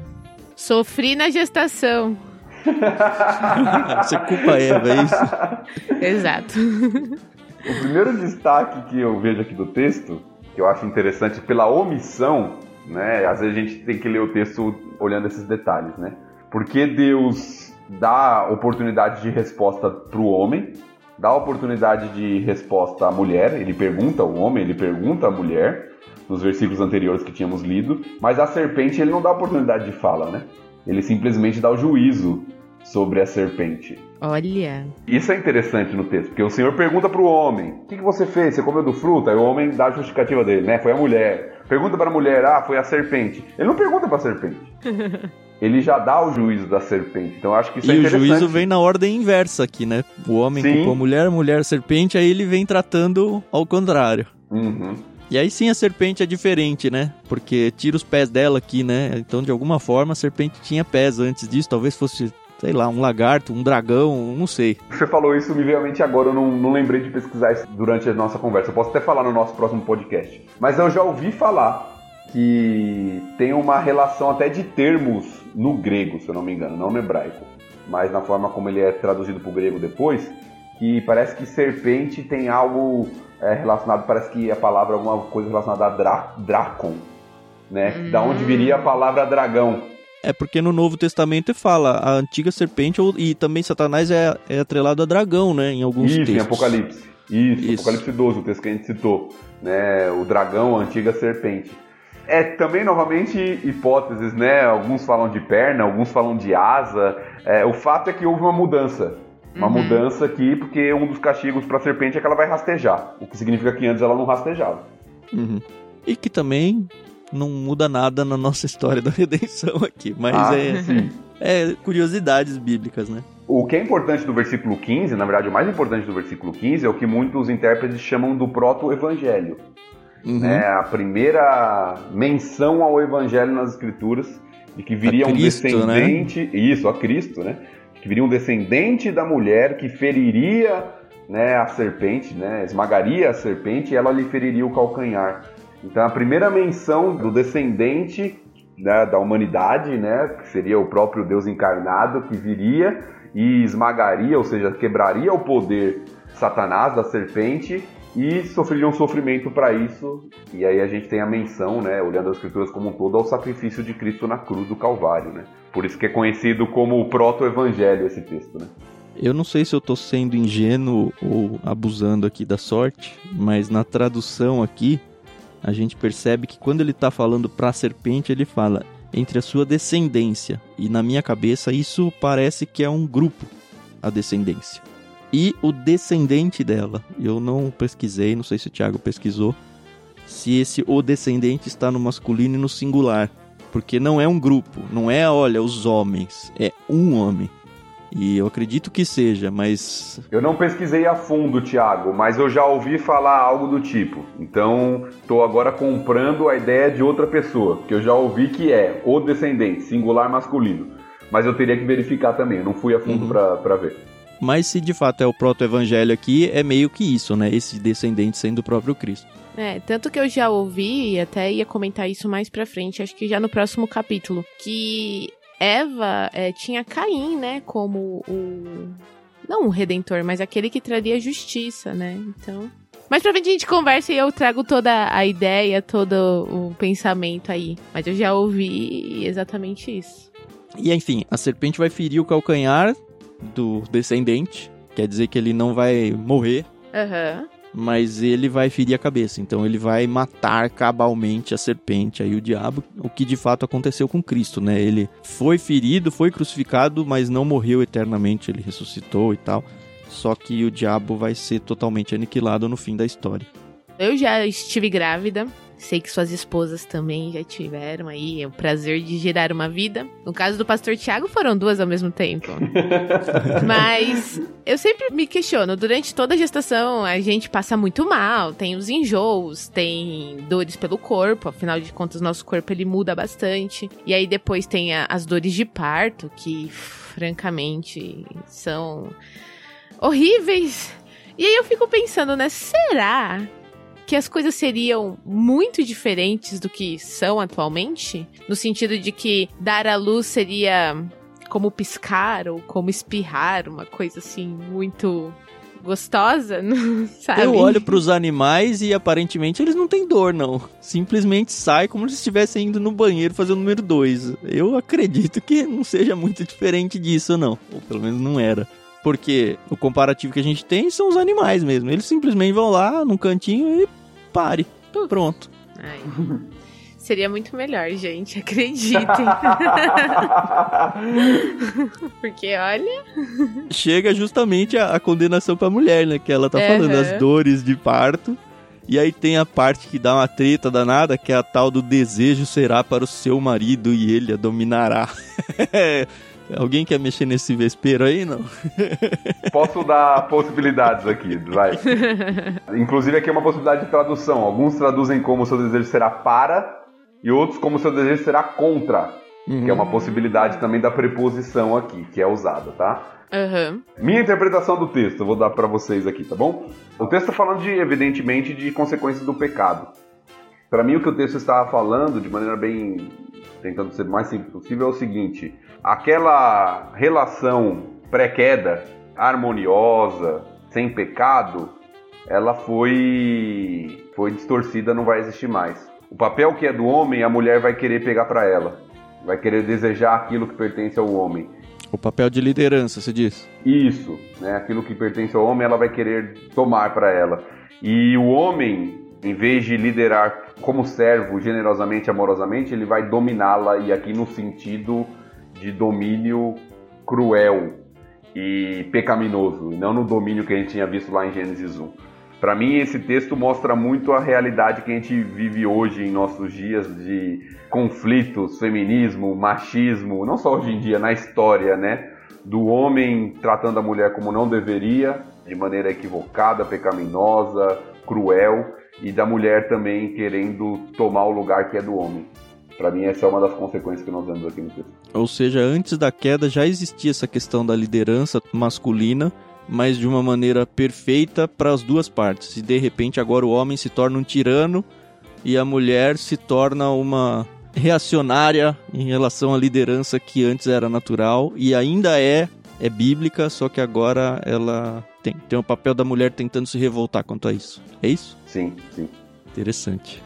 Sofri na gestação. Você culpa a Eva, é isso? Exato. O primeiro destaque que eu vejo aqui do texto, que eu acho interessante pela omissão, né? Às vezes a gente tem que ler o texto olhando esses detalhes, né? Porque Deus dá oportunidade de resposta para o homem, dá oportunidade de resposta à mulher, ele pergunta ao homem, ele pergunta à mulher, nos versículos anteriores que tínhamos lido, mas a serpente ele não dá oportunidade de fala, né? Ele simplesmente dá o juízo sobre a serpente. Olha. Isso é interessante no texto, porque o Senhor pergunta para o homem: O que, que você fez? Você comeu do fruto? Aí o homem dá a justificativa dele, né? Foi a mulher. Pergunta para a mulher: Ah, foi a serpente. Ele não pergunta para a serpente. Ele já dá o juízo da serpente. Então acho que isso é E o interessante. juízo vem na ordem inversa aqui, né? O homem Sim. culpou a mulher, a mulher a serpente, aí ele vem tratando ao contrário. Uhum. E aí sim a serpente é diferente, né? Porque tira os pés dela aqui, né? Então, de alguma forma, a serpente tinha pés antes disso. Talvez fosse, sei lá, um lagarto, um dragão, não sei. Você falou isso, me veio à mente agora, eu não, não lembrei de pesquisar isso durante a nossa conversa. Eu posso até falar no nosso próximo podcast. Mas eu já ouvi falar que tem uma relação até de termos no grego, se eu não me engano, não no hebraico, mas na forma como ele é traduzido para o grego depois, que parece que serpente tem algo é, relacionado, parece que a palavra alguma coisa relacionada a dra dracon, né? Da onde viria a palavra dragão. É porque no Novo Testamento fala a antiga serpente e também Satanás é, é atrelado a dragão, né? Em alguns Isso, textos. em Apocalipse. Isso, Isso. Apocalipse 12, o texto que a gente citou. Né? O dragão, a antiga serpente. É também, novamente, hipóteses, né? Alguns falam de perna, alguns falam de asa. É, o fato é que houve uma mudança. Uma Uhum. mudança aqui, porque um dos castigos para a serpente é que ela vai rastejar. O que significa que antes ela não rastejava. Uhum. E que também não muda nada na nossa história da redenção aqui. Mas Ah, é, é curiosidades bíblicas, né? O que é importante do versículo 15, na verdade, o mais importante do versículo 15 é o que muitos intérpretes chamam do proto-evangelho. Uhum. né, a primeira menção ao evangelho nas escrituras de que viria um Cristo, descendente, isso, a Cristo, né? Que viria um descendente da mulher que feriria, né, a serpente, né, esmagaria a serpente e ela lhe feriria o calcanhar. Então a primeira menção do descendente né, da humanidade, né, que seria o próprio Deus encarnado que viria e esmagaria, ou seja, quebraria o poder Satanás da serpente e sofreria um sofrimento para isso. E aí a gente tem a menção, né, olhando as escrituras como um todo, ao sacrifício de Cristo na cruz do Calvário, né? Por isso que é conhecido como o proto-evangelho esse texto, né? Eu não sei se eu tô sendo ingênuo ou abusando aqui da sorte, mas na tradução aqui, a gente percebe que quando ele tá falando pra serpente, ele fala entre a sua descendência. E na minha cabeça, isso parece que é um grupo, a descendência. E o descendente dela. Eu não pesquisei, não sei se o Thiago pesquisou, se esse o descendente está no masculino e no singular. Porque não é um grupo, não é, olha, os homens, é um homem. E eu acredito que seja, mas. Eu não pesquisei a fundo, Thiago, mas eu já ouvi falar algo do tipo. Então, estou agora comprando a ideia de outra pessoa, que eu já ouvi que é o descendente, singular masculino. Mas eu teria que verificar também, eu não fui a fundo uhum. para ver. Mas se de fato é o proto-evangelho aqui, é meio que isso, né? Esse descendente sendo o próprio Cristo. É, tanto que eu já ouvi, e até ia comentar isso mais pra frente, acho que já no próximo capítulo, que Eva é, tinha Caim, né, como o. Não o redentor, mas aquele que traria justiça, né? Então. Mas pra frente a gente conversa e eu trago toda a ideia, todo o pensamento aí. Mas eu já ouvi exatamente isso. E enfim, a serpente vai ferir o calcanhar do descendente. Quer dizer que ele não vai morrer. Uhum mas ele vai ferir a cabeça. Então ele vai matar cabalmente a serpente, aí o diabo, o que de fato aconteceu com Cristo, né? Ele foi ferido, foi crucificado, mas não morreu eternamente, ele ressuscitou e tal. Só que o diabo vai ser totalmente aniquilado no fim da história. Eu já estive grávida Sei que suas esposas também já tiveram aí o prazer de gerar uma vida. No caso do pastor Tiago, foram duas ao mesmo tempo. Mas eu sempre me questiono, durante toda a gestação a gente passa muito mal, tem os enjoos, tem dores pelo corpo, afinal de contas nosso corpo ele muda bastante. E aí depois tem a, as dores de parto, que francamente são horríveis. E aí eu fico pensando, né, será que as coisas seriam muito diferentes do que são atualmente? No sentido de que dar à luz seria como piscar ou como espirrar, uma coisa assim muito gostosa, sabe? Eu olho para os animais e aparentemente eles não têm dor, não. Simplesmente sai como se estivessem indo no banheiro fazer o número 2. Eu acredito que não seja muito diferente disso, não. Ou pelo menos não era. Porque o comparativo que a gente tem são os animais mesmo. Eles simplesmente vão lá num cantinho e pare. Pronto. Ai. Seria muito melhor, gente, acreditem. Porque olha. Chega justamente a, a condenação pra mulher, né? Que ela tá uhum. falando, as dores de parto. E aí tem a parte que dá uma treta danada, que é a tal do desejo será para o seu marido e ele a dominará. Alguém quer mexer nesse vespeiro aí, não? Posso dar possibilidades aqui, vai. Inclusive aqui é uma possibilidade de tradução. Alguns traduzem como seu desejo será para e outros como seu desejo será contra. Uhum. Que é uma uhum. possibilidade também da preposição aqui, que é usada, tá? Uhum. Minha interpretação do texto, eu vou dar para vocês aqui, tá bom? O texto está falando, de, evidentemente, de consequências do pecado. Para mim, o que o texto estava falando, de maneira bem. tentando ser mais simples possível, é o seguinte: aquela relação pré-queda, harmoniosa, sem pecado, ela foi foi distorcida, não vai existir mais. O papel que é do homem, a mulher vai querer pegar para ela, vai querer desejar aquilo que pertence ao homem. O papel de liderança, você diz? Isso, né? Aquilo que pertence ao homem, ela vai querer tomar para ela. E o homem, em vez de liderar como servo generosamente, amorosamente, ele vai dominá-la e aqui no sentido de domínio cruel e pecaminoso, e não no domínio que a gente tinha visto lá em Gênesis 1. Para mim, esse texto mostra muito a realidade que a gente vive hoje em nossos dias de conflitos, feminismo, machismo, não só hoje em dia, na história, né? Do homem tratando a mulher como não deveria, de maneira equivocada, pecaminosa, cruel, e da mulher também querendo tomar o lugar que é do homem. Para mim, essa é uma das consequências que nós vemos aqui no texto. Ou seja, antes da queda já existia essa questão da liderança masculina, mas de uma maneira perfeita para as duas partes. E de repente agora o homem se torna um tirano e a mulher se torna uma reacionária em relação à liderança que antes era natural e ainda é é bíblica, só que agora ela tem tem o papel da mulher tentando se revoltar quanto a isso. É isso? Sim, sim. Interessante.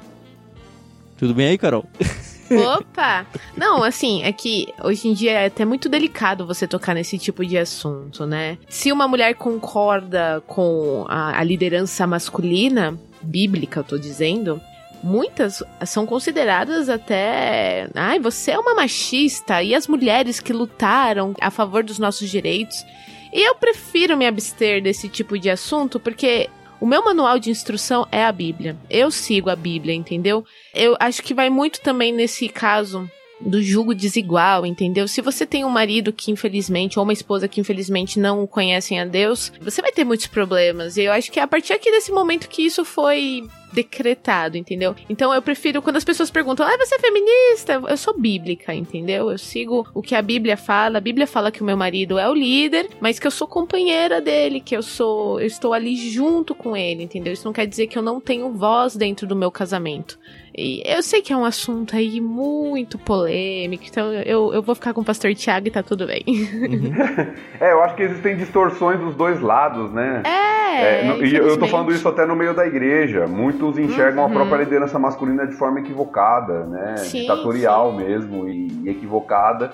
Tudo bem aí, Carol? Opa! Não, assim, é que hoje em dia é até muito delicado você tocar nesse tipo de assunto, né? Se uma mulher concorda com a, a liderança masculina, bíblica, eu tô dizendo, muitas são consideradas até. Ai, você é uma machista. E as mulheres que lutaram a favor dos nossos direitos. E eu prefiro me abster desse tipo de assunto porque o meu manual de instrução é a Bíblia. Eu sigo a Bíblia, entendeu? Eu acho que vai muito também nesse caso do jugo desigual, entendeu? Se você tem um marido que infelizmente, ou uma esposa que infelizmente não conhecem a Deus, você vai ter muitos problemas. E eu acho que é a partir aqui desse momento que isso foi decretado, entendeu? Então eu prefiro quando as pessoas perguntam: "Ah, você é feminista?" Eu sou bíblica, entendeu? Eu sigo o que a Bíblia fala. A Bíblia fala que o meu marido é o líder, mas que eu sou companheira dele, que eu sou, eu estou ali junto com ele, entendeu? Isso não quer dizer que eu não tenho voz dentro do meu casamento. E eu sei que é um assunto aí muito polêmico, então eu, eu vou ficar com o pastor Tiago e tá tudo bem. Uhum. é, eu acho que existem distorções dos dois lados, né? É. é e eu tô falando isso até no meio da igreja. Muitos enxergam uhum. a própria liderança masculina de forma equivocada, né? Sim, Ditatorial sim. mesmo e, e equivocada.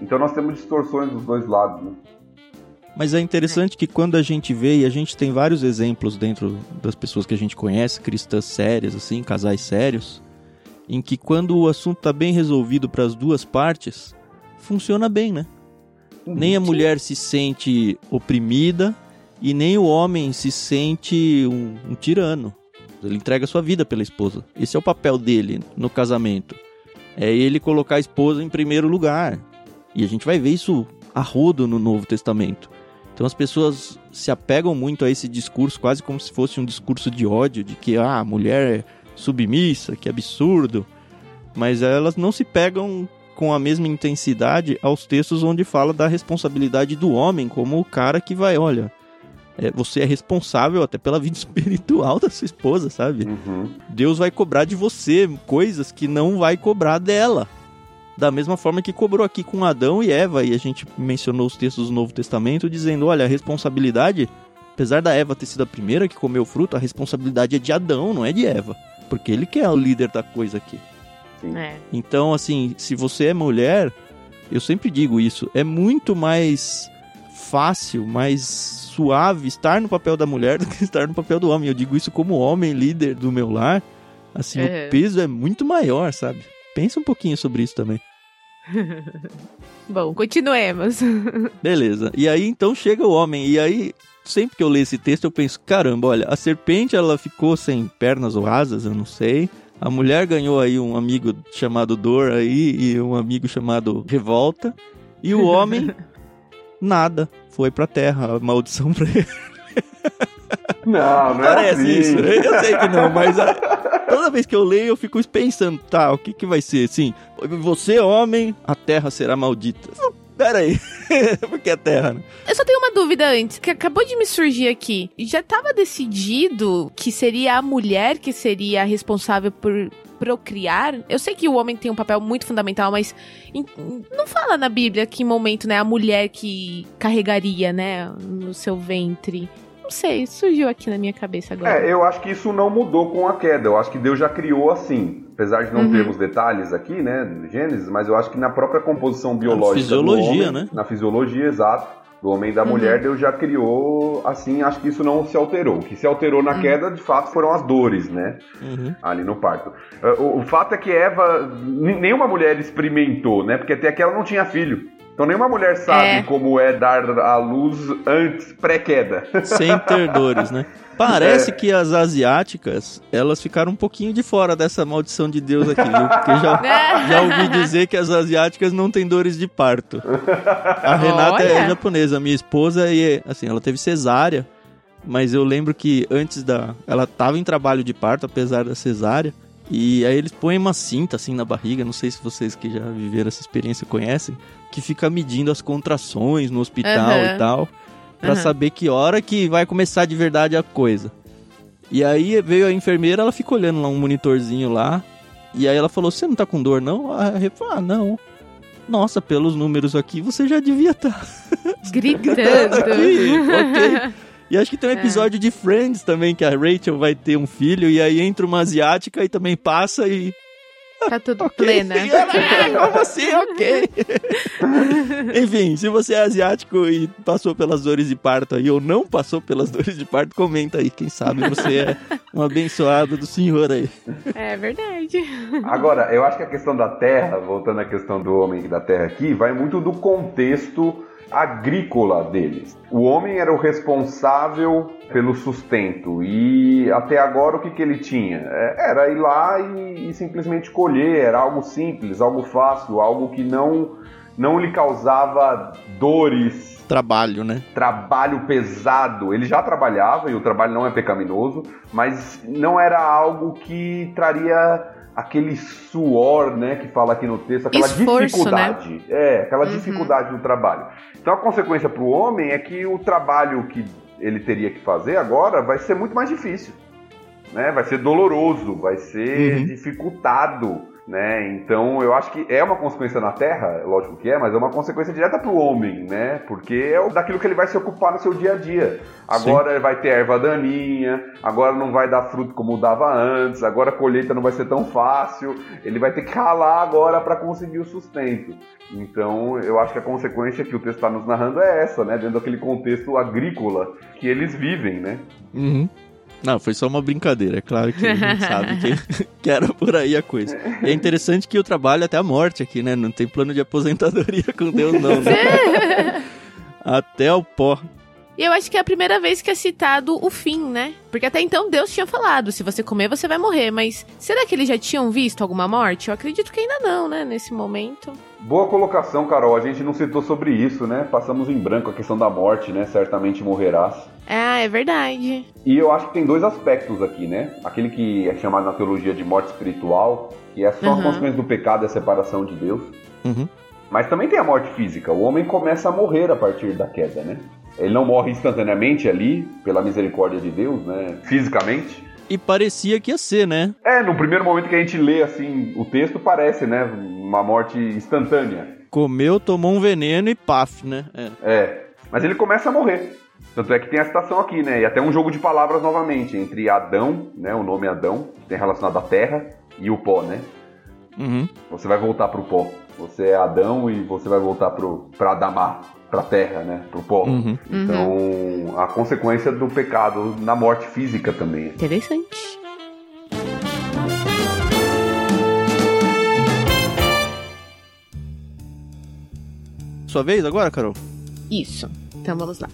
Então nós temos distorções dos dois lados, né? Mas é interessante que quando a gente vê, e a gente tem vários exemplos dentro das pessoas que a gente conhece, cristãs sérias, assim, casais sérios, em que quando o assunto está bem resolvido para as duas partes, funciona bem, né? Uhum. Nem a mulher se sente oprimida e nem o homem se sente um, um tirano. Ele entrega sua vida pela esposa. Esse é o papel dele no casamento. É ele colocar a esposa em primeiro lugar. E a gente vai ver isso a rodo no Novo Testamento. Então as pessoas se apegam muito a esse discurso, quase como se fosse um discurso de ódio, de que ah, a mulher é submissa, que absurdo. Mas elas não se pegam com a mesma intensidade aos textos onde fala da responsabilidade do homem, como o cara que vai, olha, é, você é responsável até pela vida espiritual da sua esposa, sabe? Uhum. Deus vai cobrar de você coisas que não vai cobrar dela da mesma forma que cobrou aqui com Adão e Eva, e a gente mencionou os textos do Novo Testamento dizendo: olha, a responsabilidade, apesar da Eva ter sido a primeira que comeu o fruto, a responsabilidade é de Adão, não é de Eva, porque ele que é o líder da coisa aqui. É. Então, assim, se você é mulher, eu sempre digo isso, é muito mais fácil, mais suave estar no papel da mulher do que estar no papel do homem. Eu digo isso como homem líder do meu lar. Assim, o peso é muito maior, sabe? Pensa um pouquinho sobre isso também. Bom, continuemos. Beleza. E aí então chega o homem. E aí, sempre que eu leio esse texto, eu penso: caramba, olha, a serpente ela ficou sem pernas ou asas, eu não sei. A mulher ganhou aí um amigo chamado Dor aí e um amigo chamado Revolta. E o homem, nada. Foi pra terra, a maldição pra ele. Não, não é Parece assim. isso. Eu sei que não, mas a, toda vez que eu leio eu fico pensando, tá, o que que vai ser? Assim, você homem, a terra será maldita. Pera aí, porque a terra, né? Eu só tenho uma dúvida antes, que acabou de me surgir aqui. Já estava decidido que seria a mulher que seria a responsável por procriar. Eu sei que o homem tem um papel muito fundamental, mas não fala na Bíblia que momento, né, a mulher que carregaria, né, no seu ventre. Não sei, surgiu aqui na minha cabeça agora. É, eu acho que isso não mudou com a queda. Eu acho que Deus já criou assim. Apesar de não uhum. termos detalhes aqui, né, Gênesis, mas eu acho que na própria composição biológica. Na fisiologia, homem, né? Na fisiologia, exato. Do homem e da uhum. mulher, Deus já criou assim, acho que isso não se alterou. O que se alterou na uhum. queda, de fato, foram as dores, né? Uhum. Ali no parto. Uh, o, o fato é que Eva, nenhuma mulher experimentou, né? Porque até que ela não tinha filho. Então nenhuma mulher sabe é. como é dar a luz antes, pré-queda. Sem ter dores, né? Parece é. que as asiáticas, elas ficaram um pouquinho de fora dessa maldição de Deus aqui, viu? Porque já, já ouvi dizer que as asiáticas não têm dores de parto. A Renata é Olha. é japonesa, minha esposa, e assim, ela teve cesárea, mas eu lembro que antes da... Ela estava em trabalho de parto, apesar da cesárea, e aí eles põem uma cinta assim na barriga, não sei se vocês que já viveram essa experiência conhecem, que fica medindo as contrações no hospital uhum. e tal, para uhum. saber que hora que vai começar de verdade a coisa. E aí veio a enfermeira, ela ficou olhando lá um monitorzinho lá, e aí ela falou: "Você não tá com dor não?" A falou: "Ah, não." Nossa, pelos números aqui, você já devia estar tá gritando. aqui, ok. E acho que tem um é. episódio é. de Friends também, que a Rachel vai ter um filho, e aí entra uma asiática e também passa e. Tá tudo okay. plena. como assim? Ok. Enfim, se você é asiático e passou pelas dores de parto aí, ou não passou pelas dores de parto, comenta aí. Quem sabe você é um abençoado do Senhor aí. É verdade. Agora, eu acho que a questão da terra, voltando à questão do homem da terra aqui, vai muito do contexto agrícola deles. O homem era o responsável pelo sustento e até agora o que, que ele tinha? É, era ir lá e, e simplesmente colher, era algo simples, algo fácil, algo que não, não lhe causava dores trabalho, né? Trabalho pesado. Ele já trabalhava e o trabalho não é pecaminoso, mas não era algo que traria aquele suor, né, que fala aqui no texto, aquela Esforço, dificuldade. Né? É, aquela uhum. dificuldade do trabalho. Então a consequência para o homem é que o trabalho que ele teria que fazer agora vai ser muito mais difícil. Né? Vai ser doloroso, vai ser uhum. dificultado. Né? Então eu acho que é uma consequência na Terra, lógico que é, mas é uma consequência direta para o homem, né? Porque é daquilo que ele vai se ocupar no seu dia a dia. Agora Sim. vai ter erva daninha, agora não vai dar fruto como dava antes, agora a colheita não vai ser tão fácil, ele vai ter que ralar agora para conseguir o sustento. Então eu acho que a consequência que o texto está nos narrando é essa, né? Dentro daquele contexto agrícola que eles vivem, né? Uhum. Não, foi só uma brincadeira. É claro que a gente sabe que, que, era por aí a coisa. E é interessante que o trabalho até a morte aqui, né? Não tem plano de aposentadoria com Deus, não. Né? até o pó. E eu acho que é a primeira vez que é citado o fim, né? Porque até então Deus tinha falado: se você comer, você vai morrer. Mas será que eles já tinham visto alguma morte? Eu acredito que ainda não, né? Nesse momento. Boa colocação, Carol. A gente não citou sobre isso, né? Passamos em branco a questão da morte, né? Certamente morrerás. Ah, é verdade. E eu acho que tem dois aspectos aqui, né? Aquele que é chamado na teologia de morte espiritual, que é só uhum. as consequências do pecado e a separação de Deus. Uhum. Mas também tem a morte física. O homem começa a morrer a partir da queda, né? Ele não morre instantaneamente ali, pela misericórdia de Deus, né? Fisicamente. E parecia que ia ser, né? É, no primeiro momento que a gente lê assim o texto, parece, né? Uma morte instantânea. Comeu, tomou um veneno e paf, né? É. é. Mas ele começa a morrer. Tanto é que tem a citação aqui, né? E até um jogo de palavras novamente, entre Adão, né? O nome Adão, tem relacionado à terra, e o pó, né? Uhum. Você vai voltar pro pó. Você é Adão e você vai voltar pro, pra Adamar para a terra, né, para o pó. Uhum. Então, uhum. a consequência do pecado na morte física também. Interessante. Sua vez agora, Carol? Isso. Então vamos lá.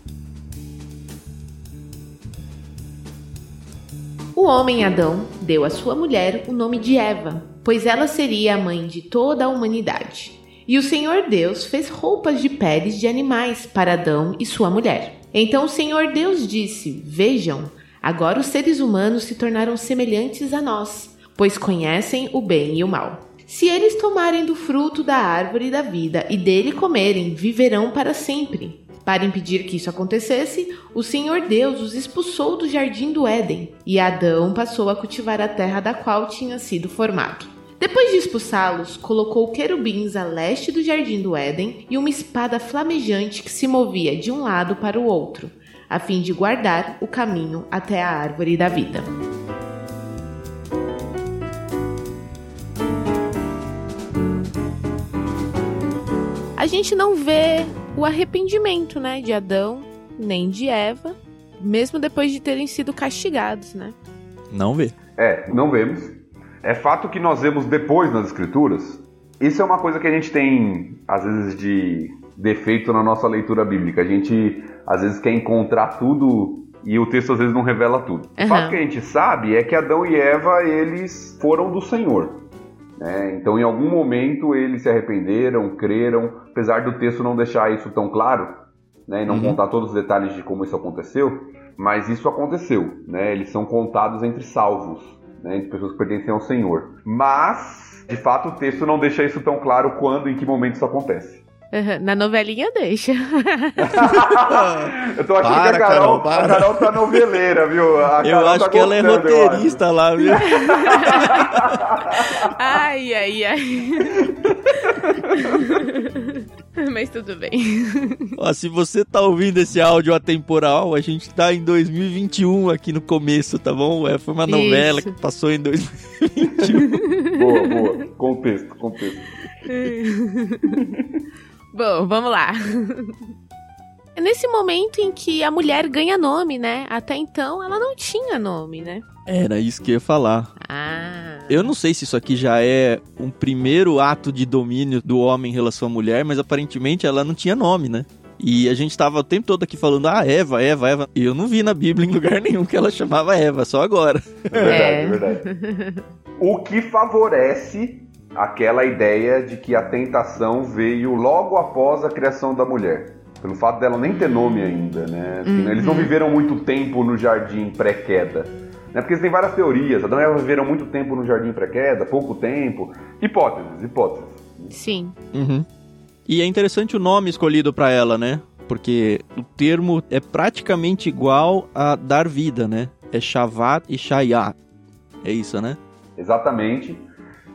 O homem Adão deu à sua mulher o nome de Eva, pois ela seria a mãe de toda a humanidade. E o Senhor Deus fez roupas de peles de animais para Adão e sua mulher. Então o Senhor Deus disse: Vejam, agora os seres humanos se tornaram semelhantes a nós, pois conhecem o bem e o mal. Se eles tomarem do fruto da árvore da vida e dele comerem, viverão para sempre. Para impedir que isso acontecesse, o Senhor Deus os expulsou do jardim do Éden, e Adão passou a cultivar a terra da qual tinha sido formado. Depois de expulsá-los, colocou querubins a leste do jardim do Éden e uma espada flamejante que se movia de um lado para o outro, a fim de guardar o caminho até a árvore da vida. A gente não vê o arrependimento, né, de Adão nem de Eva, mesmo depois de terem sido castigados, né? Não vê. É, não vemos. É fato que nós vemos depois nas escrituras. Isso é uma coisa que a gente tem, às vezes, de defeito na nossa leitura bíblica. A gente, às vezes, quer encontrar tudo e o texto, às vezes, não revela tudo. Uhum. O fato que a gente sabe é que Adão e Eva, eles foram do Senhor. Né? Então, em algum momento, eles se arrependeram, creram, apesar do texto não deixar isso tão claro, né? e não uhum. contar todos os detalhes de como isso aconteceu, mas isso aconteceu. Né? Eles são contados entre salvos né, de pessoas que pertencem ao Senhor. Mas, de fato, o texto não deixa isso tão claro quando e em que momento isso acontece. Uhum, na novelinha deixa. eu tô achando para, que a Carol, Carol, a Carol tá noveleira, viu? A eu Carol acho tá que ela é roteirista lá, viu? ai, ai, ai. Mas tudo bem. Ó, se você tá ouvindo esse áudio atemporal, a gente tá em 2021 aqui no começo, tá bom? É, foi uma novela Isso. que passou em 2021. boa, boa. Contexto, contexto. Bom, vamos lá. É nesse momento em que a mulher ganha nome, né? Até então ela não tinha nome, né? Era isso que eu ia falar. Ah. Eu não sei se isso aqui já é um primeiro ato de domínio do homem em relação à mulher, mas aparentemente ela não tinha nome, né? E a gente tava o tempo todo aqui falando, ah, Eva, Eva, Eva. E eu não vi na Bíblia em lugar nenhum que ela chamava Eva, só agora. É verdade, é, é verdade. o que favorece aquela ideia de que a tentação veio logo após a criação da mulher. Pelo fato dela nem ter nome ainda, né? Uhum. Eles não viveram muito tempo no jardim pré-queda. Né? Porque tem várias teorias. Adão e Eva viveram muito tempo no jardim pré-queda, pouco tempo. Hipóteses, hipóteses. Sim. Uhum. E é interessante o nome escolhido para ela, né? Porque o termo é praticamente igual a dar vida, né? É Shavat e Shayat. É isso, né? Exatamente.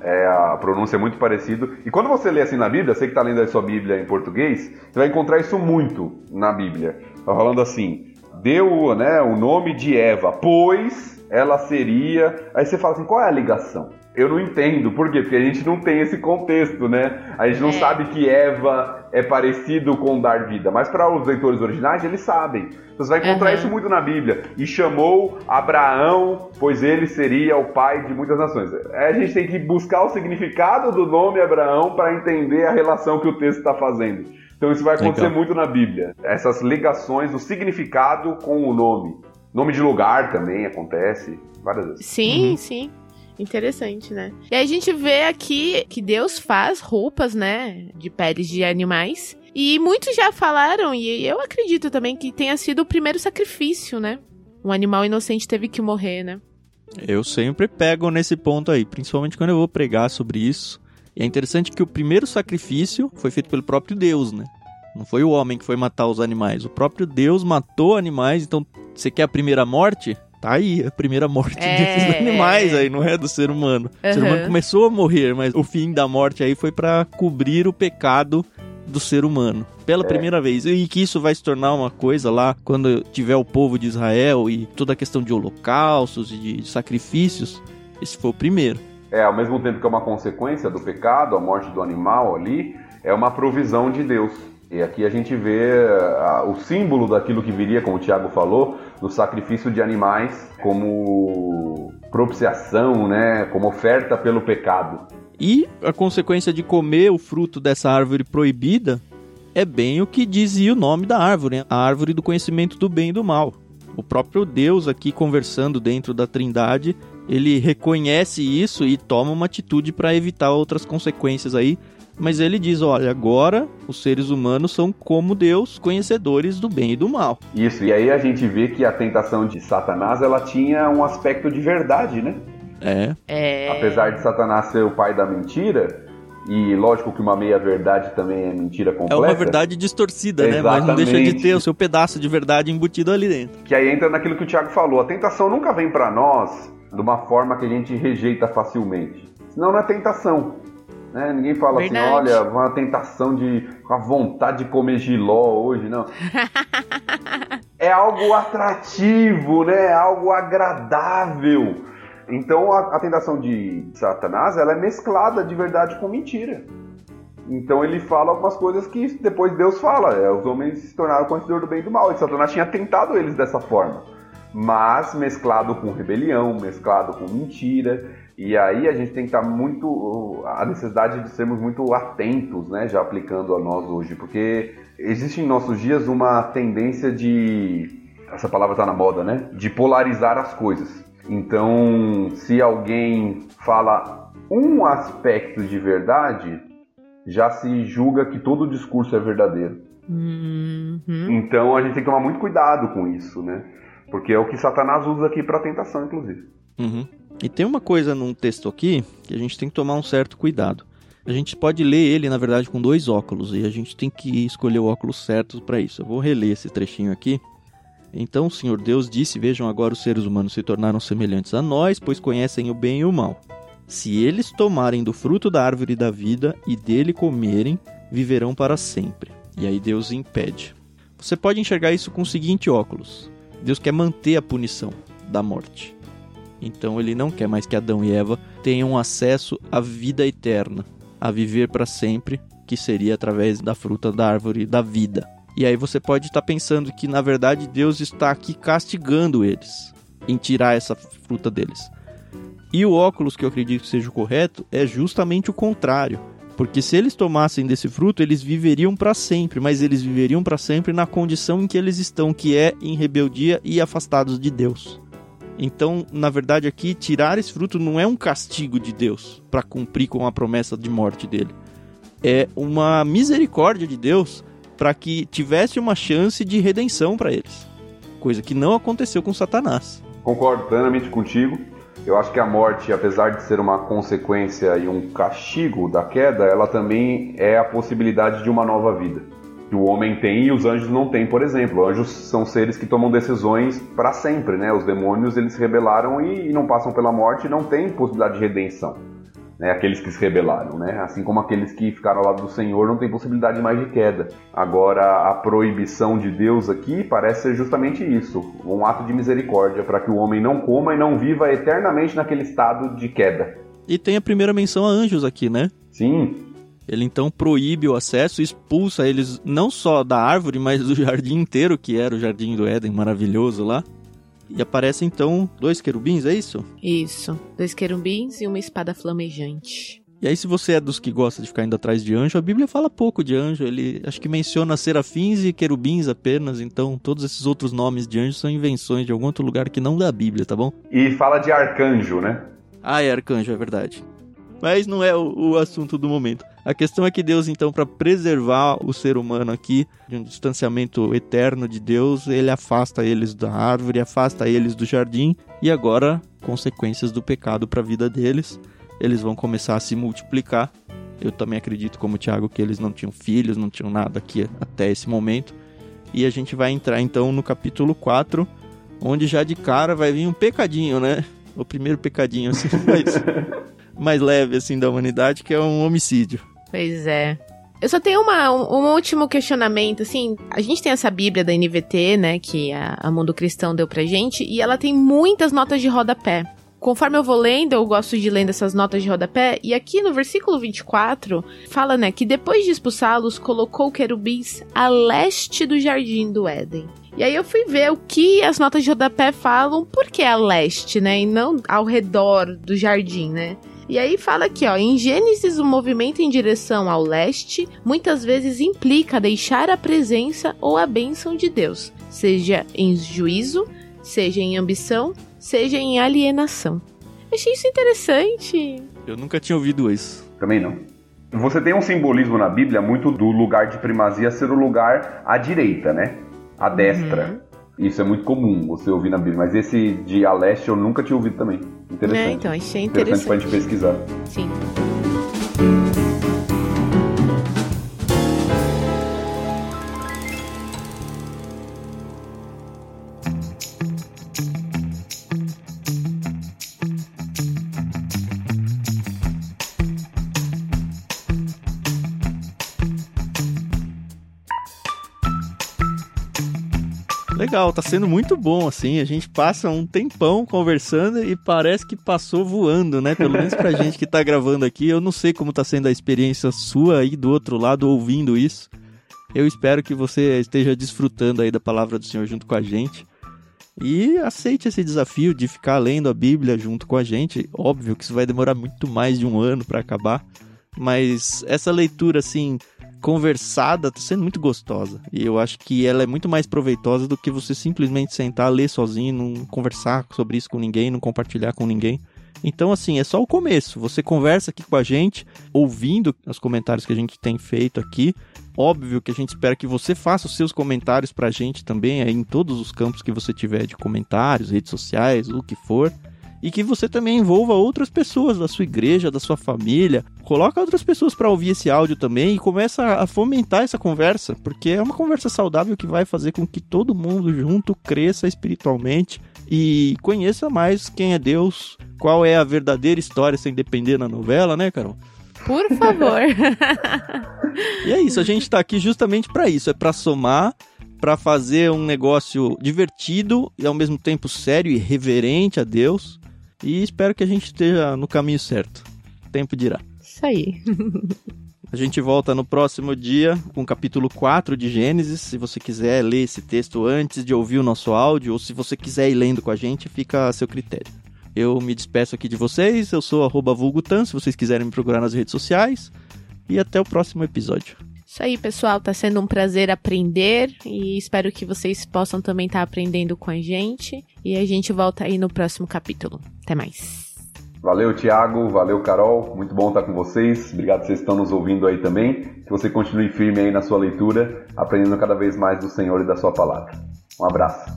É, a pronúncia é muito parecida. E quando você lê assim na Bíblia, você que está lendo a sua Bíblia em português, você vai encontrar isso muito na Bíblia. Tá falando assim, deu né, o nome de Eva, pois ela seria. Aí você fala assim, qual é a ligação? Eu não entendo, por quê? Porque a gente não tem esse contexto, né? A gente não é. sabe que Eva é parecido com dar vida, mas para os leitores originais eles sabem. Você vai encontrar uhum. isso muito na Bíblia. E chamou Abraão, pois ele seria o pai de muitas nações. A gente tem que buscar o significado do nome Abraão para entender a relação que o texto está fazendo. Então isso vai acontecer Legal. muito na Bíblia. Essas ligações, o significado com o nome. Nome de lugar também acontece várias vezes. Sim, uhum. sim. Interessante, né? E aí a gente vê aqui que Deus faz roupas, né, de peles de animais. E muitos já falaram, e eu acredito também que tenha sido o primeiro sacrifício, né? Um animal inocente teve que morrer, né? Eu sempre pego nesse ponto aí, principalmente quando eu vou pregar sobre isso. E é interessante que o primeiro sacrifício foi feito pelo próprio Deus, né? Não foi o homem que foi matar os animais. O próprio Deus matou animais. Então, você quer a primeira morte? Tá aí a primeira morte é... desses animais aí, não é do ser humano. Uhum. O ser humano começou a morrer, mas o fim da morte aí foi para cobrir o pecado do ser humano. Pela é. primeira vez. E que isso vai se tornar uma coisa lá quando tiver o povo de Israel e toda a questão de holocaustos e de sacrifícios. Esse foi o primeiro. É, ao mesmo tempo que é uma consequência do pecado, a morte do animal ali, é uma provisão de Deus. E aqui a gente vê uh, o símbolo daquilo que viria, como o Tiago falou, do sacrifício de animais como propiciação, né, como oferta pelo pecado. E a consequência de comer o fruto dessa árvore proibida é bem o que dizia o nome da árvore, né? a árvore do conhecimento do bem e do mal. O próprio Deus aqui conversando dentro da Trindade, ele reconhece isso e toma uma atitude para evitar outras consequências aí mas ele diz: olha, agora os seres humanos são como Deus, conhecedores do bem e do mal. Isso, e aí a gente vê que a tentação de Satanás ela tinha um aspecto de verdade, né? É. é. Apesar de Satanás ser o pai da mentira, e lógico que uma meia-verdade também é mentira completa. É uma verdade distorcida, né? Mas não deixa de ter o seu pedaço de verdade embutido ali dentro. Que aí entra naquilo que o Tiago falou. A tentação nunca vem para nós de uma forma que a gente rejeita facilmente. Senão não é tentação. Né? Ninguém fala assim, Verdade. assim, olha, uma tentação de. com a vontade de comer giló hoje, não. é algo atrativo, né? É algo agradável. Então a, a, tentação de Satanás ela é mesclada de verdade com mentira. Então ele fala algumas coisas que depois Deus fala. É, os homens se tornaram conhecedores do bem e do mal. E Satanás tinha tentado eles dessa forma. Mas mesclado com rebelião, mesclado com mentira. E aí a gente tem que estar muito. a necessidade de sermos muito atentos, né? Já aplicando a nós hoje, porque existe em nossos dias uma tendência de. Essa palavra está na moda, né? De polarizar as coisas. Então, se alguém fala um aspecto de verdade, já se julga que todo o discurso é verdadeiro. Uhum. Então a gente tem que tomar muito cuidado com isso, né? Porque é o que Satanás usa aqui para tentação, inclusive. Uhum. E tem uma coisa num texto aqui que a gente tem que tomar um certo cuidado. A gente pode ler ele, na verdade, com dois óculos e a gente tem que escolher o óculos certo para isso. Eu vou reler esse trechinho aqui. Então o Senhor Deus disse: Vejam agora os seres humanos se tornaram semelhantes a nós, pois conhecem o bem e o mal. Se eles tomarem do fruto da árvore da vida e dele comerem, viverão para sempre. E aí Deus impede. Você pode enxergar isso com o seguinte óculos: Deus quer manter a punição da morte. Então ele não quer mais que Adão e Eva tenham acesso à vida eterna, a viver para sempre, que seria através da fruta da árvore da vida. E aí você pode estar pensando que na verdade Deus está aqui castigando eles em tirar essa fruta deles. E o óculos que eu acredito que seja o correto é justamente o contrário, Porque se eles tomassem desse fruto, eles viveriam para sempre, mas eles viveriam para sempre na condição em que eles estão, que é em rebeldia e afastados de Deus. Então, na verdade, aqui tirar esse fruto não é um castigo de Deus para cumprir com a promessa de morte dele. É uma misericórdia de Deus para que tivesse uma chance de redenção para eles. Coisa que não aconteceu com Satanás. Concordo plenamente contigo. Eu acho que a morte, apesar de ser uma consequência e um castigo da queda, ela também é a possibilidade de uma nova vida. Que o homem tem e os anjos não têm, por exemplo. Anjos são seres que tomam decisões para sempre, né? Os demônios eles se rebelaram e, não passam pela morte e não têm possibilidade de redenção né, aqueles que se rebelaram, né? Assim como aqueles que ficaram ao lado do Senhor não tem possibilidade mais de queda. Agora, a proibição de Deus aqui parece ser justamente isso, um ato de misericórdia para que o homem não coma e não viva eternamente naquele estado de queda. E tem a primeira menção a anjos aqui, né? Sim. Ele então proíbe o acesso, expulsa eles não só da árvore, mas do jardim inteiro, que era o jardim do Éden maravilhoso lá. E aparecem então dois querubins, é isso? Isso. Dois querubins e uma espada flamejante. E aí, se você é dos que gosta de ficar indo atrás de anjo, a Bíblia fala pouco de anjo. Ele acho que menciona serafins e querubins apenas. Então, todos esses outros nomes de anjos são invenções de algum outro lugar que não da Bíblia, tá bom? E fala de arcanjo, né? Ah, é arcanjo, é verdade. Mas não é o, o assunto do momento. A questão é que Deus, então, para preservar o ser humano aqui de um distanciamento eterno de Deus, ele afasta eles da árvore, afasta eles do jardim e agora, consequências do pecado para a vida deles, eles vão começar a se multiplicar. Eu também acredito, como o Tiago, que eles não tinham filhos, não tinham nada aqui até esse momento. E a gente vai entrar então no capítulo 4, onde já de cara vai vir um pecadinho, né? O primeiro pecadinho, assim, mas mais leve, assim, da humanidade, que é um homicídio. Pois é. Eu só tenho uma, um, um, último questionamento, assim, a gente tem essa bíblia da NVT, né, que a, a Mundo Cristão deu pra gente, e ela tem muitas notas de rodapé. Conforme eu vou lendo, eu gosto de ler essas notas de rodapé, e aqui no versículo 24, fala, né, que depois de expulsá-los, colocou querubins a leste do jardim do Éden. E aí eu fui ver o que as notas de rodapé falam, por que a leste, né, e não ao redor do jardim, né? E aí fala aqui, ó, em Gênesis o movimento em direção ao leste muitas vezes implica deixar a presença ou a bênção de Deus, seja em juízo, seja em ambição, seja em alienação. Achei isso interessante. Eu nunca tinha ouvido isso. Também não. Você tem um simbolismo na Bíblia muito do lugar de primazia ser o lugar à direita, né? À destra. Uhum. Isso é muito comum você ouvir na Bíblia, mas esse de a leste eu nunca tinha ouvido também. Interessante. É, então, achei interessante. Interessante pra gente pesquisar. Sim. Legal, tá sendo muito bom, assim. A gente passa um tempão conversando e parece que passou voando, né? Pelo menos pra gente que tá gravando aqui. Eu não sei como tá sendo a experiência sua aí do outro lado ouvindo isso. Eu espero que você esteja desfrutando aí da palavra do Senhor junto com a gente. E aceite esse desafio de ficar lendo a Bíblia junto com a gente. Óbvio que isso vai demorar muito mais de um ano para acabar, mas essa leitura assim conversada tá sendo muito gostosa. E eu acho que ela é muito mais proveitosa do que você simplesmente sentar, ler sozinho, não conversar sobre isso com ninguém, não compartilhar com ninguém. Então, assim, é só o começo. Você conversa aqui com a gente, ouvindo os comentários que a gente tem feito aqui. Óbvio que a gente espera que você faça os seus comentários pra gente também, aí em todos os campos que você tiver de comentários, redes sociais, o que for e que você também envolva outras pessoas da sua igreja, da sua família. Coloca outras pessoas para ouvir esse áudio também e começa a fomentar essa conversa, porque é uma conversa saudável que vai fazer com que todo mundo junto cresça espiritualmente e conheça mais quem é Deus, qual é a verdadeira história sem depender da novela, né, Carol? Por favor. e é isso, a gente tá aqui justamente para isso, é para somar para fazer um negócio divertido e ao mesmo tempo sério e reverente a Deus e espero que a gente esteja no caminho certo. Tempo dirá. Isso aí. A gente volta no próximo dia com o capítulo 4 de Gênesis. Se você quiser ler esse texto antes de ouvir o nosso áudio, ou se você quiser ir lendo com a gente, fica a seu critério. Eu me despeço aqui de vocês. Eu sou vulgutan, se vocês quiserem me procurar nas redes sociais. e até o próximo episódio. Isso aí, pessoal. Tá sendo um prazer aprender e espero que vocês possam também estar tá aprendendo com a gente. E a gente volta aí no próximo capítulo. Até mais. Valeu, Thiago. Valeu, Carol. Muito bom estar com vocês. Obrigado que vocês estão nos ouvindo aí também. Que você continue firme aí na sua leitura, aprendendo cada vez mais do Senhor e da sua palavra. Um abraço.